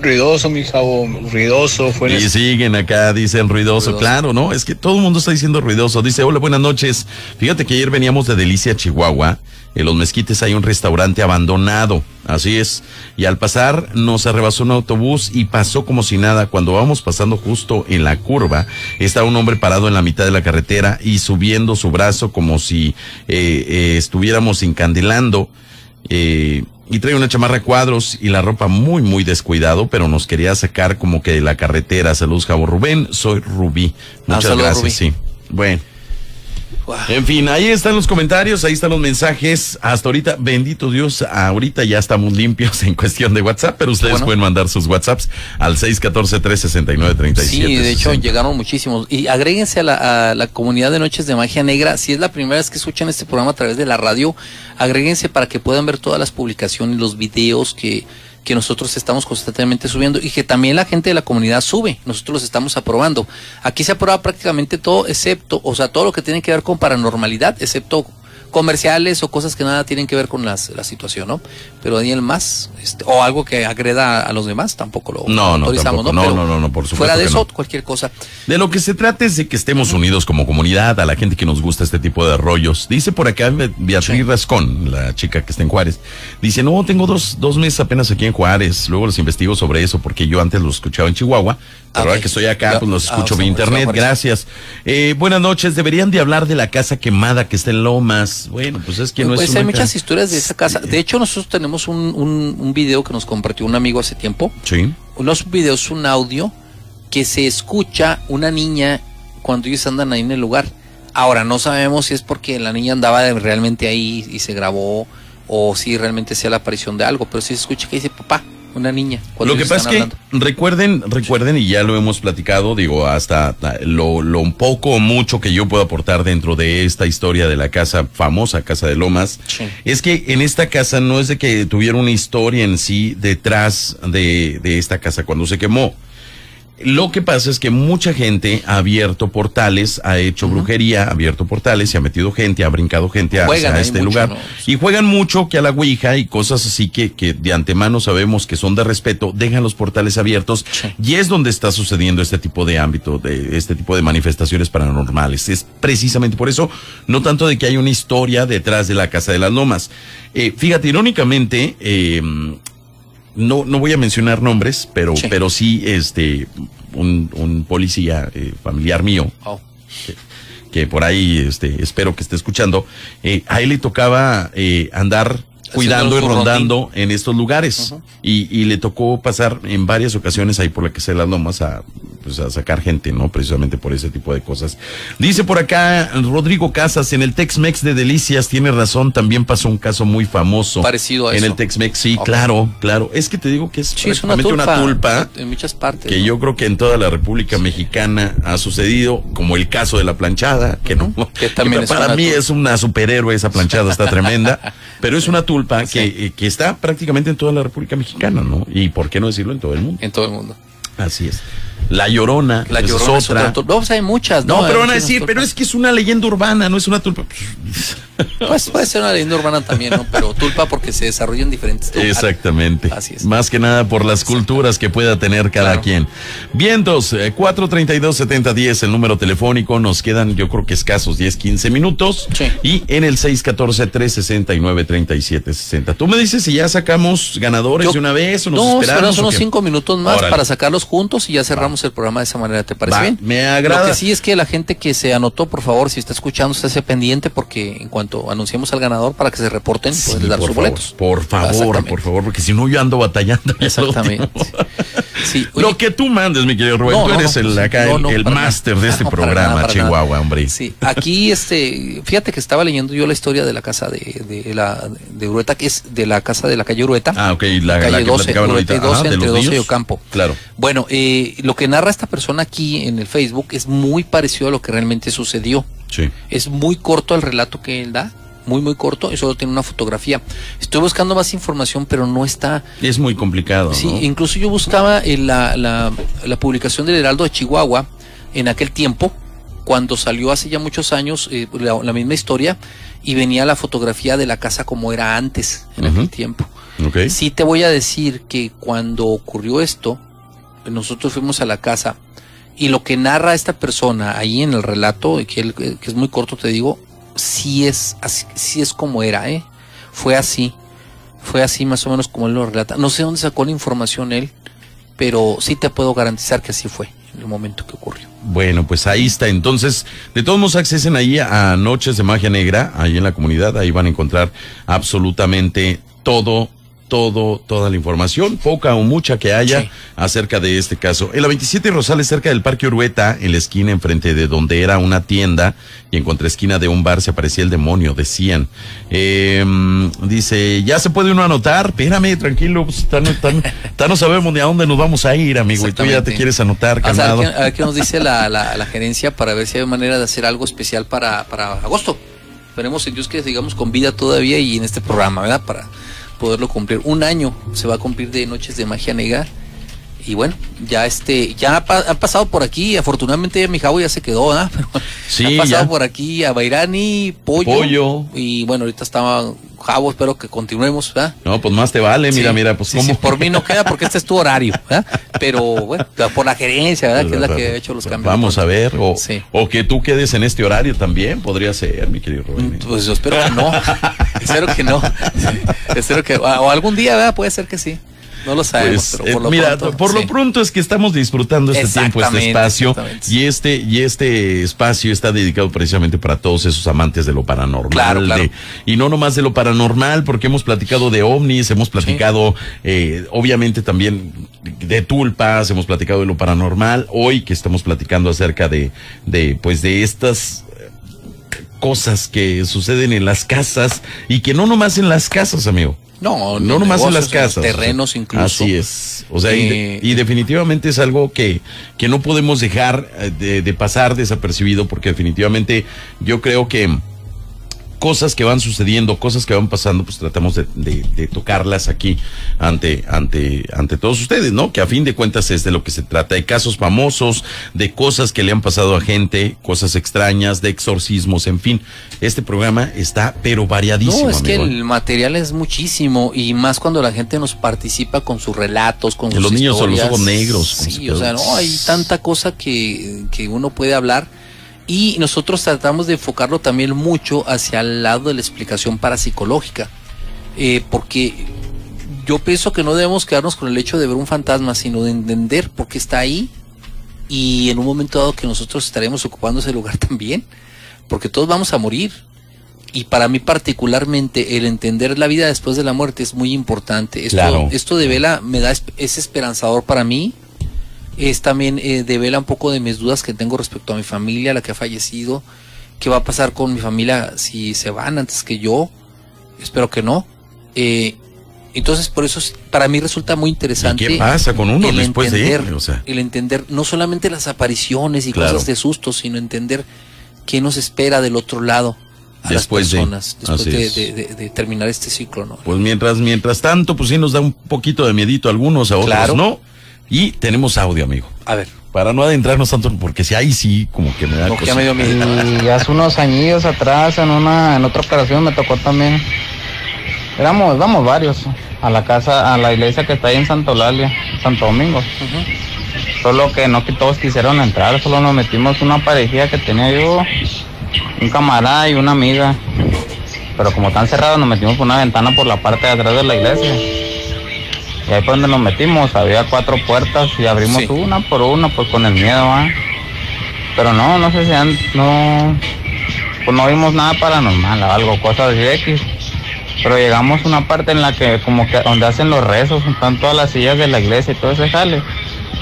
Ruidoso, mi ruidoso. Fue Y siguen acá, dicen ruidoso. Ruidoso. Claro, ¿no? Es que todo el mundo está diciendo ruidoso. Dice, hola, buenas noches. Fíjate que ayer veníamos de Delicia, Chihuahua. En los mezquites hay un restaurante abandonado. Así es. Y al pasar nos arrebasó un autobús y pasó como si nada. Cuando vamos pasando justo en la curva, está un hombre parado en la mitad de la carretera y subiendo su brazo como si eh, eh, estuviéramos encandilando. Eh, y trae una chamarra cuadros y la ropa muy, muy descuidado, pero nos quería sacar como que de la carretera. Saludos, Jabo Rubén. Soy Rubí. Ah, Muchas saludos, gracias, Rubí. sí. Bueno. En fin, ahí están los comentarios, ahí están los mensajes. Hasta ahorita, bendito Dios, ahorita ya estamos limpios en cuestión de WhatsApp, pero ustedes Bueno. pueden mandar sus WhatsApps al 614-369-37. Sí, de hecho llegaron muchísimos. Y agréguense a la, a la comunidad de Noches de Magia Negra. Si es la primera vez que escuchan este programa a través de la radio, agréguense para que puedan ver todas las publicaciones, los videos que, que nosotros estamos constantemente subiendo y que también la gente de la comunidad sube. Nosotros los estamos aprobando. Aquí se aprueba prácticamente todo, excepto, o sea, todo lo que tiene que ver con paranormalidad, excepto comerciales o cosas que nada tienen que ver con las, la situación, ¿no? Pero Daniel más, este, o algo que agreda a los demás, tampoco lo No, no, autorizamos, tampoco. No, no, no, no, por supuesto Fuera de que eso, no. cualquier cosa. De lo que se trata es de que estemos unidos como comunidad, a la gente que nos gusta este tipo de rollos. Dice por acá Be- Beatriz Sí. Rascón, la chica que está en Juárez. Dice, no, tengo dos, dos meses apenas aquí en Juárez. Luego los investigo sobre eso porque yo antes los escuchaba en Chihuahua. Pero ahora que estoy acá, pues los Ah, escucho vía eso internet. Gracias. Eh, buenas noches. Deberían de hablar de la casa quemada que está en Lomas. Bueno, pues es que no pues es hay una muchas historias de esa casa. De hecho, nosotros tenemos un, un, un video que nos compartió un amigo hace tiempo. Sí. No es un video, es un audio que se escucha una niña cuando ellos andan ahí en el lugar. Ahora, no sabemos si es porque la niña andaba realmente ahí y se grabó o si realmente sea la aparición de algo, pero sí se escucha que dice papá, una niña. Lo que pasa es que recuerden, recuerden, y ya lo hemos platicado, digo, hasta lo, lo un poco o mucho que yo puedo aportar dentro de esta historia de la casa, famosa Casa de Lomas, Sí. es que en esta casa no es de que tuviera una historia en sí detrás de, de esta casa cuando se quemó. Lo que pasa es que mucha gente ha abierto portales, ha hecho brujería, ha abierto portales, se ha metido gente, ha brincado gente a, este mucho, lugar. ¿no? Y juegan mucho que a la Ouija y cosas así que, que de antemano sabemos que son de respeto, dejan los portales abiertos y es donde está sucediendo este tipo de ámbito, de este tipo de manifestaciones paranormales. Es precisamente por eso, no tanto de que hay una historia detrás de la Casa de las Lomas. Eh, fíjate, irónicamente, eh, no, no voy a mencionar nombres, pero sí, pero sí este, un, un policía eh, familiar mío, Oh. que, que por ahí este, espero que esté escuchando, eh, a él le tocaba eh, andar cuidando y rondando en estos lugares. y, y le tocó pasar en varias ocasiones ahí por la que se las lomas a, pues, a sacar gente, ¿no? Precisamente por ese tipo de cosas. Dice por acá Rodrigo Casas, en el Tex-Mex de Delicias, tiene razón, también pasó un caso muy famoso. Parecido a En eso. el Tex-Mex, sí, claro, claro. Es que te digo que es Sí, una tulpa, una tulpa en muchas partes. que ¿no? yo creo que en toda la República Mexicana ha sucedido, como el caso de la planchada, que no, Que también que es para mí tulpa. es una superhéroe esa planchada, está tremenda, pero es una tulpa que, eh, que está prácticamente en toda la República Mexicana, ¿no? Y por qué no decirlo en todo el mundo. En todo el mundo. Así es. La Llorona, La es Llorona es otra. tulpa. No, pues hay muchas, ¿no? No, pero van a decir, pero es que es una leyenda urbana, no es una tulpa. Pues puede ser una leyenda urbana también, ¿no? Pero tulpa porque se desarrolla en diferentes lugares. Exactamente. Así es. Más que nada por las culturas que pueda tener cada Claro. quien. Vientos, eh, 432-7010, el número telefónico. Nos quedan, yo creo que escasos 10, 15 minutos. Sí. Y en el 614-369-3760. Tú me dices si ya sacamos ganadores Yo- de una vez o nos no, esperamos. unos qué? cinco minutos más Órale. para sacarlos juntos y ya cerramos el programa de esa manera. ¿Te parece Va, bien? me agrada. Lo que sí es que la gente que se anotó, por favor, si está escuchando, esté pendiente porque en cuanto anunciemos al ganador para que se reporten, Sí, pueden dar sus favor, boletos. por favor, por favor, porque si no yo ando batallando. lo Exactamente. Lo que tú mandes, mi querido Rubén, No, tú eres no, el acá el- el, máster de este programa, nada, para nada. Chihuahua, hombre. Sí, aquí este, fíjate que estaba leyendo yo la historia de la casa de, de la de Urueta, que es de la casa de la calle Urueta. Ah, ok, la, calle la que 12, platicaban Urueta y ahorita. 12, Ajá, de entre los 12 y. Ocampo. Claro. Bueno, eh, lo que narra esta persona aquí en el Facebook es muy parecido a lo que realmente sucedió. Sí. Es muy corto el relato que él da, muy muy corto, y solo tiene una fotografía. Estoy buscando más información, pero no está. Es muy complicado, Sí, ¿no? incluso yo buscaba en la, la, la publicación del Heraldo de Chihuahua en aquel tiempo, cuando salió hace ya muchos años eh, la, la misma historia, y venía la fotografía de la casa como era antes, en aquel tiempo. Ok. Sí te voy a decir que cuando ocurrió esto, nosotros fuimos a la casa y lo que narra esta persona ahí en el relato, que, él- que es muy corto te digo, sí es, así, sí es como era, ¿eh? Fue así, fue así más o menos como él lo relata. No sé dónde sacó la información él, pero sí te puedo garantizar que así fue en el momento que ocurrió. Bueno, pues ahí está. Entonces, de todos modos, accesen ahí a Noches de Magia Negra, ahí en la comunidad. Ahí van a encontrar absolutamente todo, todo, toda la información, poca o mucha que haya Sí. acerca de este caso. En la 27 Rosales, cerca del Parque Urueta, en la esquina enfrente de donde era una tienda y en contraesquina de un bar se aparecía el demonio, decían. Eh, dice, ya se puede uno anotar. Espérame, tranquilo, pues, tan- tan- tan no sabemos ni a dónde nos vamos a ir, amigo. Y tú ya te quieres anotar, O sea, a, calmado. ver qué, a ver qué nos dice la, la- la gerencia para ver si hay manera de hacer algo especial para, para agosto. Esperemos en Dios que sigamos con vida todavía y en este programa, ¿verdad? Para poderlo cumplir. Un año se va a cumplir de Noches de Magia Negra. Y bueno, ya este, ya ha, pa- ha pasado por aquí, afortunadamente mi jabo ya se quedó, ¿verdad? Pero Sí, ha pasado ya. por aquí a Bairani, Pollo. Pollo. Y bueno, ahorita estaba Jabo, espero que continuemos, ¿verdad? No, pues más te vale, mira, Sí, mira, pues sí, cómo. sí, por mí no queda porque este es tu horario, ¿verdad? Pero bueno, por la gerencia, ¿verdad? Que es la que ha hecho los cambios. Vamos a ver, o, Sí. o que tú quedes en este horario también, podría ser, mi querido Rubén. Pues yo espero que no. espero que no. espero que. O algún día, ¿verdad? Puede ser que sí. No lo sabemos, Pues, pero por eh, lo mira, pronto. por sí. lo pronto es que estamos disfrutando este tiempo, este espacio, y este y este espacio está dedicado precisamente para todos esos amantes de lo paranormal, Claro, claro. de- y no nomás de lo paranormal, porque hemos platicado de ovnis, hemos platicado, eh, obviamente también de tulpas, hemos platicado de lo paranormal. Hoy que estamos platicando acerca de, de pues de estas eh, cosas que suceden en las casas y que no nomás en las casas, amigo. No, No nomás en las casas. terrenos o sea, incluso. Así es. O sea, y, Eh, y definitivamente es algo que, que no podemos dejar eh, de, de pasar desapercibido porque definitivamente yo creo que cosas que van sucediendo, cosas que van pasando, pues tratamos de, de- de tocarlas aquí ante, ante, ante todos ustedes, ¿no? Que a fin de cuentas es de lo que se trata, de casos famosos, de cosas que le han pasado a gente, cosas extrañas, de exorcismos, en fin. Este programa está pero variadísimo, No, es que el material es muchísimo y más cuando la gente nos participa con sus relatos, con Que sus los niños con los historias. ojos negros, Sí, o sea, no, hay tanta cosa que, que uno puede hablar y nosotros tratamos de enfocarlo también mucho hacia el lado de la explicación parapsicológica, eh, porque yo pienso que no debemos quedarnos con el hecho de ver un fantasma, sino de entender por qué está ahí y en un momento dado que nosotros estaremos ocupando ese lugar también, porque todos vamos a morir. Y para mí particularmente el entender la vida después de la muerte es muy importante. Esto, Claro. esto de vela me da es esperanzador para mí. Es también eh, devela un poco de mis dudas que tengo respecto a mi familia, la que ha fallecido. ¿Qué va a pasar con mi familia si se van antes que yo? Espero que no. Eh, entonces por eso es- para mí resulta muy interesante. ¿Y qué pasa con uno el después de entender? O sea. el entender no solamente las apariciones y Claro. cosas de susto, sino entender qué nos espera del otro lado a Después las de- personas después de, es. de- de- de terminar este ciclo, ¿no? Pues mientras, mientras tanto, pues sí nos da un poquito de miedito a algunos, a otros Claro. no. Y tenemos audio, amigo. A ver. Para no adentrarnos tanto, porque si ahí sí, como que me da cosa. me. Y hace unos añillos atrás, en una, en otra ocasión me tocó también. Éramos, éramos varios a la casa, a la iglesia que está ahí en Santa Eulalia, Santo Domingo. Solo que no que todos quisieron entrar, solo nos metimos una parejilla que tenía yo, un camarada y una amiga. Pero como están cerrados, nos metimos por una ventana por la parte de atrás de la iglesia. Y ahí por donde nos metimos había cuatro puertas y abrimos Sí. una por una, pues con el miedo, ¿ah? Pero no, no sé si han, no, pues no vimos nada paranormal o algo, cosas de X. Pero llegamos a una parte en la que como que donde hacen los rezos, están todas las sillas de la iglesia y todo ese jale.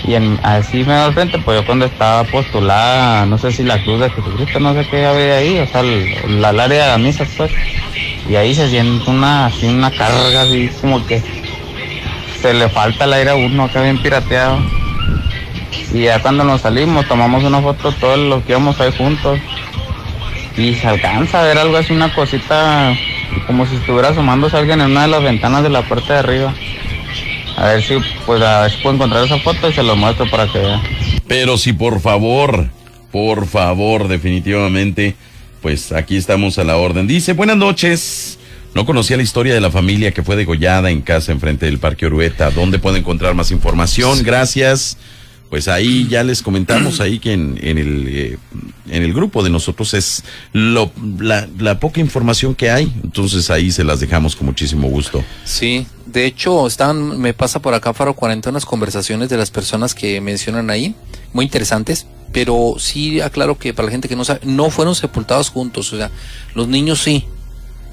Y en, así me al frente, pues yo cuando estaba postulada, no sé si la cruz de Jesucristo, no sé qué había ahí, o sea, el, la, área de la misa, pues. Y ahí se siente una, así una carga, así como que se le falta el aire a uno acá bien pirateado. Y ya cuando nos salimos, tomamos una foto todos los que íbamos ahí juntos. Y se alcanza a ver algo así, una cosita, como si estuviera asomándose alguien en una de las ventanas de la puerta de arriba. A ver si, pues, a ver si puedo encontrar esa foto y se lo muestro para que vean. Pero sí, por favor, por favor, definitivamente, pues aquí estamos a la orden. Dice, buenas noches. No conocía la historia de la familia que fue degollada en casa enfrente del Parque Orueta. ¿Dónde puedo encontrar más información? Gracias. Pues ahí ya les comentamos ahí que en, en el eh, en el grupo de nosotros es lo, la, la poca información que hay. Entonces ahí se las dejamos con muchísimo gusto. Sí, de hecho, están, me pasa por acá Faro 40 unas conversaciones de las personas que mencionan ahí, muy interesantes, pero sí aclaro que para la gente que no sabe, no fueron sepultados juntos, o sea, los niños sí.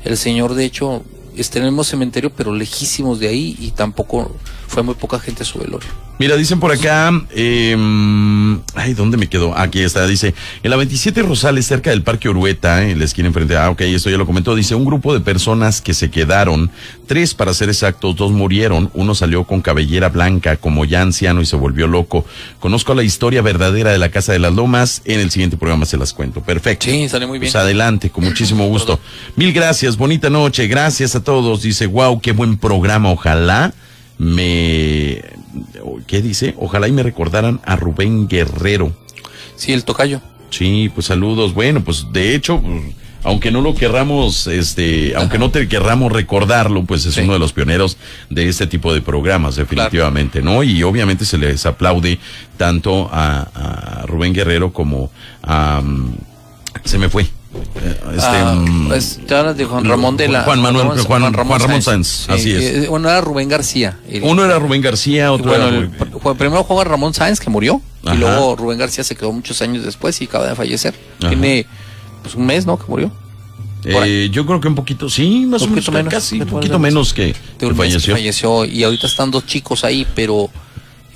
El señor, de hecho, el mismo cementerio, pero lejísimos de ahí y tampoco fue muy poca gente a su velorio. Mira, dicen por acá, eh, ay, ¿dónde me quedó? Aquí está, dice, en la 27 Rosales, cerca del Parque Urueta, en la esquina enfrente, ah, ok, esto ya lo comentó, dice, un grupo de personas que se quedaron, tres para ser exactos, dos murieron, uno salió con cabellera blanca, como ya anciano y se volvió loco. Conozco la historia verdadera de la Casa de las Lomas, en el siguiente programa se las cuento. Perfecto. Sí, sale muy bien. Pues adelante, con muchísimo gusto. Mil gracias, bonita noche, gracias a todos. Dice, wow, qué buen programa, ojalá me... ¿Qué dice? Ojalá y me recordaran a Rubén Guerrero. Sí, el tocayo. Sí, pues saludos. Bueno, pues de hecho, aunque no lo querramos, este, aunque no te querramos recordarlo, pues es uno de los pioneros de este tipo de programas, definitivamente, ¿no? Y obviamente se les aplaude tanto a, a Rubén Guerrero como a... mm, se me fue. Eh, Este, Ah, mm, pues, de Juan Ramón de la Juan Manuel- Juan- Juan Ramón Sáenz, Sí, así es. eh, Uno era Rubén García. El- Uno era Rubén García, otro bueno, era el- Rubén- primero Juan Ramón Sáenz que murió Ajá. y luego Rubén García se quedó muchos años después y acaba de fallecer. Ajá. Tiene pues un mes, ¿no? Que murió. Eh, yo creo que un poquito, sí, más o Un menos, poquito menos, casi, un poquito menos que, que mes que falleció. falleció y ahorita están dos chicos ahí, pero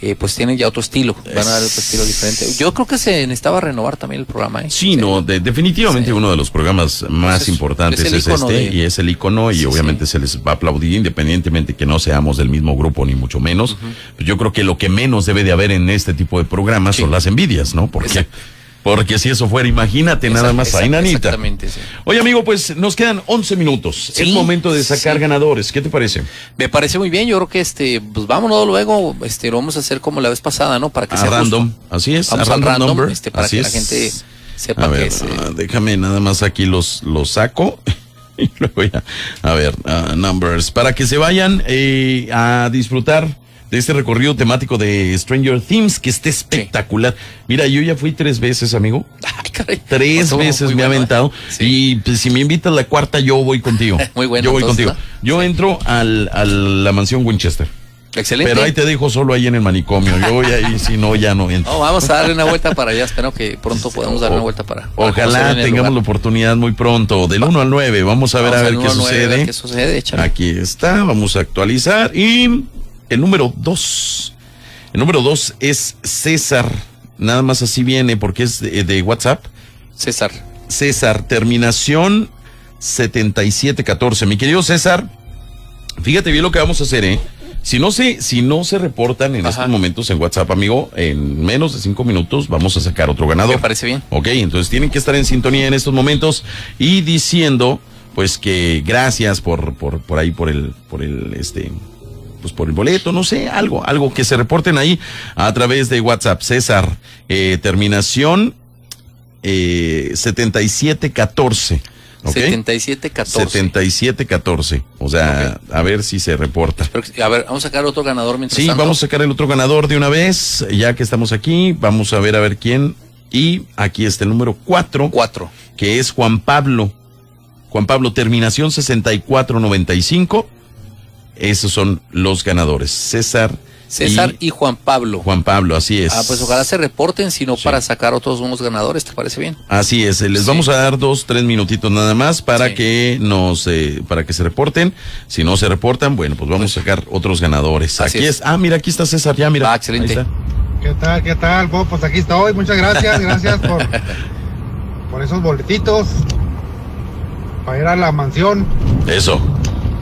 eh, pues tienen ya otro estilo, van a dar otro estilo diferente. Yo creo que se necesitaba renovar también el programa, ¿eh? Sí, no, de- definitivamente uno de los programas más es- importantes es es, este de- y es el icono y Sí, obviamente se les va a aplaudir independientemente que no seamos del mismo grupo ni mucho menos. Pues yo creo que lo que menos debe de haber en este tipo de programas son las envidias, ¿no? Porque Exacto. Porque si eso fuera, imagínate nada más ahí, nanita. Exactamente, sí. Oye, amigo, pues nos quedan 11 minutos. Sí, es momento de sacar sí. ganadores. ¿Qué te parece? Me parece muy bien, yo creo que este, pues vámonos luego, este, lo vamos a hacer como la vez pasada, ¿no? Para que A sea random. justo. Así es, Vamos a random, random, number. este, para Así que la gente sepa A que es, eh, ah, déjame nada más aquí los, los saco. y luego ya. A ver, ah, numbers. Para que se vayan eh, a disfrutar de este recorrido temático de Stranger Things, que está espectacular. Mira, yo ya fui tres veces, amigo. Ay, caray. Tres veces me ha bueno, ¿eh? aventado. Y pues, si me invitas la cuarta, yo voy contigo. Muy bueno, Yo voy entonces, contigo. Yo entro al, a la mansión Winchester. Excelente. Pero ahí te dejo solo ahí en el manicomio. Yo voy ahí, si no, ya no entro. No, vamos a darle una vuelta para allá. Espero que pronto podamos darle una vuelta para. para Ojalá tengamos la oportunidad muy pronto, del 1 al 9. Vamos a ver Vamos a ver qué uno al nueve, a ver sucede. qué sucede. Aquí está, vamos a actualizar. Y el número 2. El número 2 es César. Nada más así viene porque es de, de WhatsApp. César. César, terminación 7714. Mi querido César, fíjate bien lo que vamos a hacer, ¿eh? Si no se, si no se reportan en estos momentos en WhatsApp, amigo, en menos de cinco minutos vamos a sacar otro ganador. Me parece bien. Ok, entonces tienen que estar en sintonía en estos momentos y diciendo, pues que gracias por, por, por ahí, por el, por el, este, pues por el boleto, no sé, algo, algo que se reporten ahí a través de WhatsApp. César, eh, terminación eh, 7714. ¿ok? 7714. 7714. O sea, a ver si se reporta. Pero, A ver, vamos a sacar otro ganador mientras Sí, tanto. vamos a sacar el otro ganador de una vez, ya que estamos aquí. Vamos a ver a ver quién. Y aquí está el número 4. 4. Que es Juan Pablo. Juan Pablo, terminación 6495. Esos son los ganadores. César. César y, Juan Pablo. Juan Pablo, así es. Ah, pues ojalá se reporten, si no para sacar otros unos ganadores, ¿te parece bien? Así es, eh, les Sí. vamos a dar dos, tres minutitos nada más para que nos, eh, para que se reporten. Si no se reportan, bueno, pues vamos a sacar otros ganadores. Así aquí es. es. Ah, mira, aquí está César, ya, mira. Ah, excelente. Ahí está. ¿Qué tal? ¿Qué tal? Bueno, pues aquí estoy. Muchas gracias. Gracias por, por esos boletitos para ir a la mansión. Eso.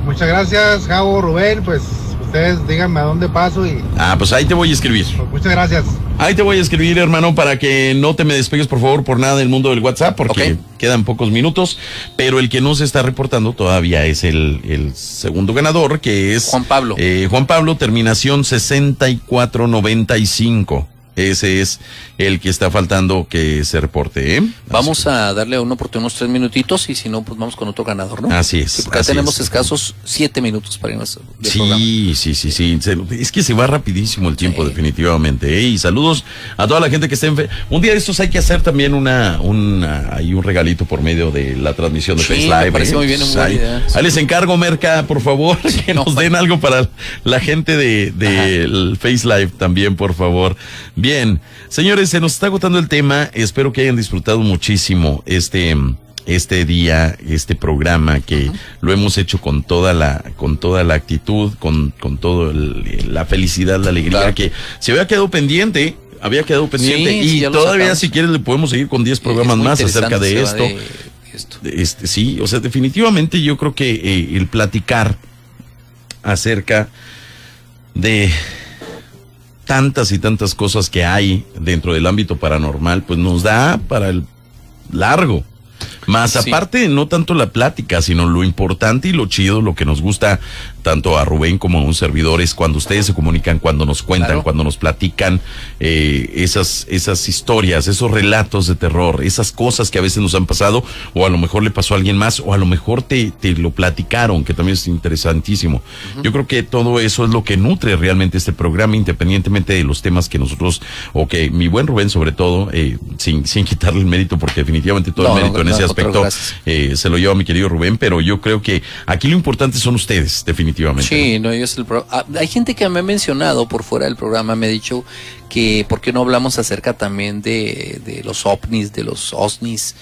Muchas gracias, Javo, Rubén. Pues ustedes díganme a dónde paso y Ah, pues ahí te voy a escribir. pues, muchas gracias. Ahí te voy a escribir, hermano, para que no te me despegues, por favor, por nada del mundo del WhatsApp, porque quedan pocos minutos. Pero el que no se está reportando todavía es el, el segundo ganador, que es Juan Pablo. Eh, Juan Pablo, terminación 6495. Ese es el que está faltando que se reporte, ¿eh? Vamos a darle una oportunidad unos tres minutitos y si no, pues vamos con otro ganador, ¿no? Así es, Sí, porque así tenemos es. escasos siete minutos para irnos de programa. Sí, sí, sí, sí. Es que se va rapidísimo el tiempo, definitivamente. ¿eh? Y saludos a toda la gente que esté en. fe- Un día de estos hay que hacer también una, una, hay un regalito por medio de la transmisión de Sí, Face me Live. parece ¿eh? muy bien, muy Pues ahí, idea. ahí les encargo, Merca, por favor, que nos den algo para la gente de, del Face Live también, por favor. Bien, señores, se nos está agotando el tema. Espero que hayan disfrutado muchísimo este este día, este programa que lo hemos hecho con toda la, con toda la actitud, con, con todo la felicidad, la alegría Claro. que se había quedado pendiente, había quedado pendiente Sí, y sí, todavía si quieres le podemos seguir con 10 programas más acerca de esto. Este, sí, o sea, definitivamente yo creo que eh, el platicar acerca de tantas y tantas cosas que hay dentro del ámbito paranormal, pues nos da para el largo. Más Sí. aparte, no tanto la plática, sino lo importante y lo chido, lo que nos gusta tanto a Rubén como a un servidor es cuando ustedes se comunican, cuando nos cuentan, Claro. cuando nos platican eh, esas, esas historias, esos relatos de terror, esas cosas que a veces nos han pasado, o a lo mejor le pasó a alguien más, o a lo mejor te, te lo platicaron, que también es interesantísimo. Yo creo que todo eso es lo que nutre realmente este programa, independientemente de los temas que nosotros, o que mi buen Rubén sobre todo, eh, sin, sin quitarle el mérito, porque definitivamente todo No, el mérito en no, ese aspecto eh, se lo lleva mi querido Rubén, pero yo creo que aquí lo importante son ustedes, definitivamente. Sí, no, ellos el pro- ah, hay gente que me ha mencionado por fuera del programa, me ha dicho que por qué no hablamos acerca también de, de los ovnis, de los osnis,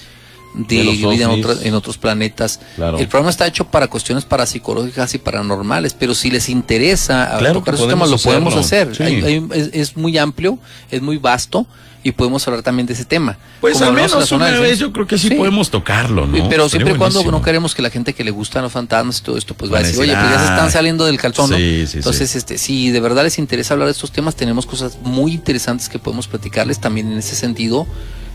de, De los vida en, en otros planetas. Claro. El programa está hecho para cuestiones parapsicológicas y paranormales, pero si les interesa Claro tocar esos temas, lo podemos hacer. sí. Hay- hay- es, es muy amplio, es muy vasto y podemos hablar también de ese tema. Pues Como al menos una vez yo creo que sí, Sí. podemos tocarlo, ¿no? Pero siempre y cuando no queremos que la gente que le gustan los fantasmas y todo esto, pues va a Van decir, oye, pues ya se están saliendo del calzón, ¿no? Sí, sí, Entonces, sí. este, si de verdad les interesa hablar de estos temas, tenemos cosas muy interesantes que podemos platicarles también en ese sentido.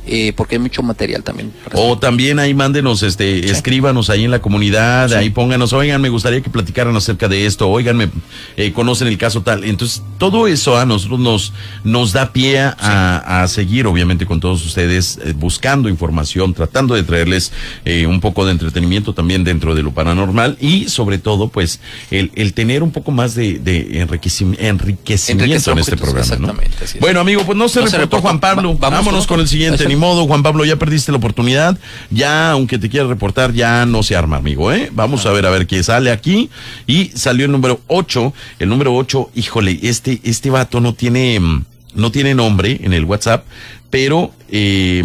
Eh, porque hay mucho material también. O también ahí mándenos, este, escríbanos ahí en la comunidad, ahí pónganos, oigan, me gustaría que platicaran acerca de esto, oigan, me eh, conocen el caso tal. Entonces, todo eso a nosotros nos, nos da pie a, a seguir, obviamente, con todos ustedes, eh, buscando información, tratando de traerles eh, un poco de entretenimiento también dentro de lo paranormal y, sobre todo, pues, el, el tener un poco más de, de enriquecim- enriquecimiento en este programa. exactamente. Bueno, amigo, pues no se No se reportó. Juan Pablo. Va- Vámonos con con el siguiente. Modo, Juan Pablo, ya perdiste la oportunidad. Ya, aunque te quieras reportar, ya no se arma, amigo, ¿eh? Vamos a ver, a ver qué sale aquí. Y salió el número 8. El número 8, híjole, este, este vato no tiene, mm, no tiene nombre en el WhatsApp, pero eh,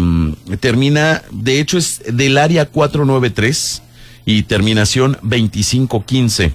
termina, de hecho es del área 493 y terminación 2515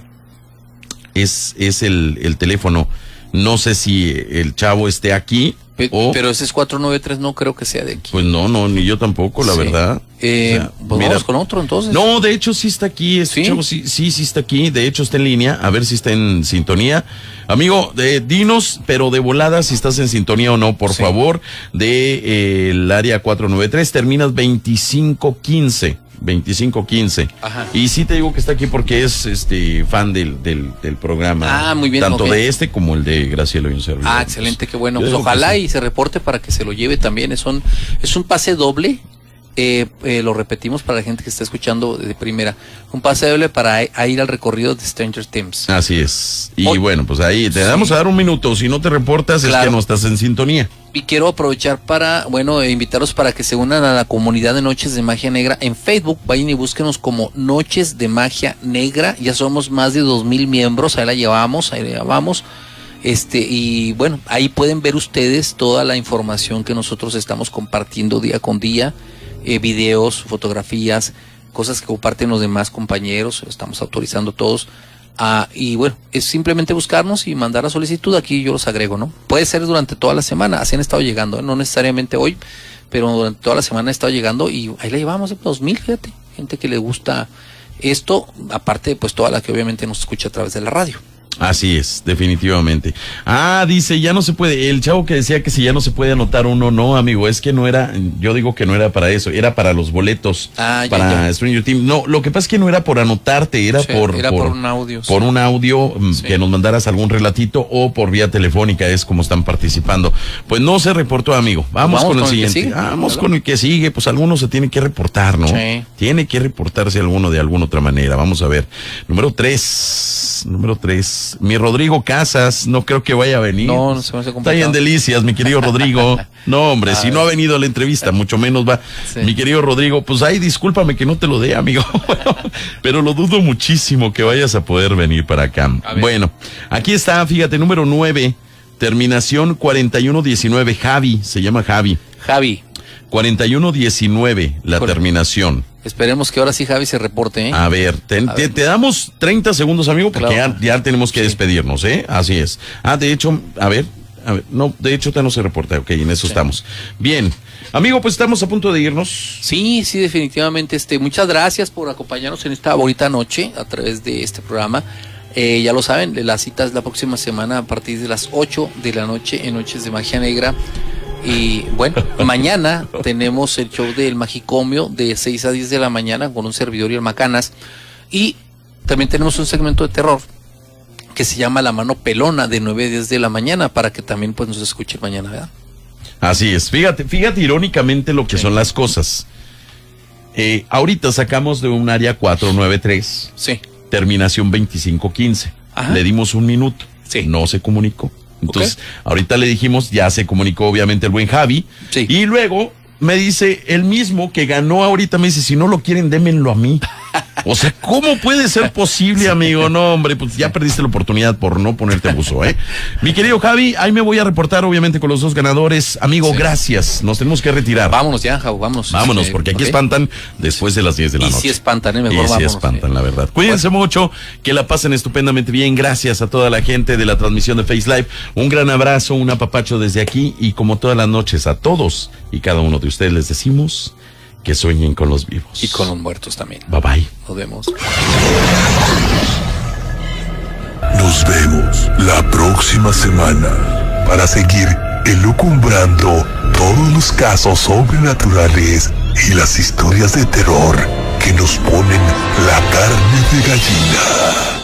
es, es el, el teléfono. No sé si el chavo esté aquí Pe- o... Pero ese es 493 no creo que sea de aquí. Pues no, no, ni yo tampoco, la Sí. verdad. Eh, O sea, pues mira. vamos con otro entonces. No, de hecho sí está aquí, este ¿Sí? chavo sí, sí, sí está aquí, de hecho está en línea, a ver si está en sintonía. Amigo, eh, dinos, pero de volada si estás en sintonía o no, por Sí. favor, de eh, el área 493, terminas 2515. 2515. Ajá. Y sí te digo que está aquí porque es este fan del, del, del programa. Ah, muy bien, Tanto de este como el de Graciela y un servidor. Ah, excelente, qué bueno. Pues ojalá y se reporte para que se lo lleve también. Es un, es un pase doble. Eh, eh, lo repetimos para la gente que está escuchando de primera. Un pase doble para a- a ir al recorrido de Stranger Things. Así es. Y Hoy- bueno, pues ahí te Sí. damos a dar un minuto. Si no te reportas, es que no estás en sintonía. Y quiero aprovechar para, bueno, eh, invitarlos para que se unan a la comunidad de Noches de Magia Negra en Facebook. Vayan y búsquenos como Noches de Magia Negra. Ya somos más de dos mil miembros. Ahí la llevamos, ahí la llevamos. Este, y bueno, ahí pueden ver ustedes toda la información que nosotros estamos compartiendo día con día. Eh, videos, fotografías, cosas que comparten los demás compañeros. Estamos autorizando todos. Ah, y bueno, es simplemente buscarnos y mandar la solicitud. Aquí yo los agrego, ¿no? Puede ser durante toda la semana. Así han estado llegando, ¿eh? no necesariamente hoy, pero durante toda la semana han estado llegando y ahí la llevamos, dos mil, fíjate. Gente que le gusta esto, aparte, pues toda la que obviamente nos escucha a través de la radio. Así es, definitivamente. Ah, dice, ya no se puede. El chavo que decía que si ya no se puede anotar uno, no, amigo, es que no era, yo digo que no era para eso, era para los boletos, Ah, ya, para ya. Stranger Things. No, lo que pasa es que no era por anotarte, era Sí, por, era por un audio, Por sí. un audio, mm, Sí. que nos mandaras algún relatito o por vía telefónica, es como están participando. Pues no se reportó, amigo. Vamos, Vamos con el con siguiente. Vamos claro. con el que sigue, pues alguno se tiene que reportar, ¿no? Sí. Tiene que reportarse alguno de alguna otra manera. Vamos a ver. Número tres. Número tres. Mi Rodrigo Casas. No creo que vaya a venir. No, no se me hace Está en delicias, mi querido Rodrigo. No, hombre, si no ha venido a la entrevista, mucho menos va. Sí. Mi querido Rodrigo, pues ahí discúlpame que no te lo dé, amigo. Pero lo dudo muchísimo que vayas a poder venir para acá. Bueno, aquí está, fíjate, número nueve. Terminación 4119. Javi, se llama Javi. Javi, 4119, la Correcto. terminación. esperemos que ahora sí Javi se reporte, ¿eh? A ver, te, A te- ver. te damos 30 segundos, amigo, porque Claro. ya, ya tenemos que Sí. despedirnos, ¿eh? Así es. Ah, de hecho, a ver, a ver, no, de hecho, te no se reporta, ok, en eso estamos. Bien, amigo, pues estamos a punto de irnos. Sí, sí, definitivamente. Este, muchas gracias por acompañarnos en esta bonita noche a través de este programa. Eh, ya lo saben, la cita es la próxima semana a partir de las 8 de la noche en Noches de Magia Negra. Y bueno, mañana tenemos el show del Magicomio de 6 a 10 de la mañana con un servidor y el Macanas. Y también tenemos un segmento de terror que se llama La Mano Pelona de 9 a 10 de la mañana para que también pues nos escuchen mañana, ¿verdad? Así es. Fíjate, fíjate irónicamente lo que Sí. son las cosas. Eh, ahorita sacamos de un área 493, Sí. terminación 2515. Ajá. Le dimos un minuto. Sí. No se comunicó. Entonces, ahorita le dijimos, ya se comunicó obviamente el buen Javi. Sí. Y luego me dice el mismo que ganó ahorita, me dice, si no lo quieren, démenlo a mí. O sea, ¿cómo puede ser posible, amigo? No, hombre, pues ya perdiste la oportunidad por no ponerte buzo, ¿eh? Mi querido Javi, ahí me voy a reportar, obviamente, con los dos ganadores. Amigo, Sí. gracias. Nos tenemos que retirar. Vámonos ya, Jau, vámonos. Vámonos, porque aquí espantan después de las 10 de la Y noche. si espantan, ¿eh? Y mejor sí vámonos. espantan, sí. la verdad. Cuídense mucho, que la pasen estupendamente bien. Gracias a toda la gente de la transmisión de Face Live. Un gran abrazo, un apapacho desde aquí y como todas las noches a todos y cada uno de ustedes les decimos que sueñen con los vivos. Y con los muertos también. Bye bye. Nos vemos. Nos vemos la próxima semana para seguir elucumbrando todos los casos sobrenaturales y las historias de terror que nos ponen la carne de gallina.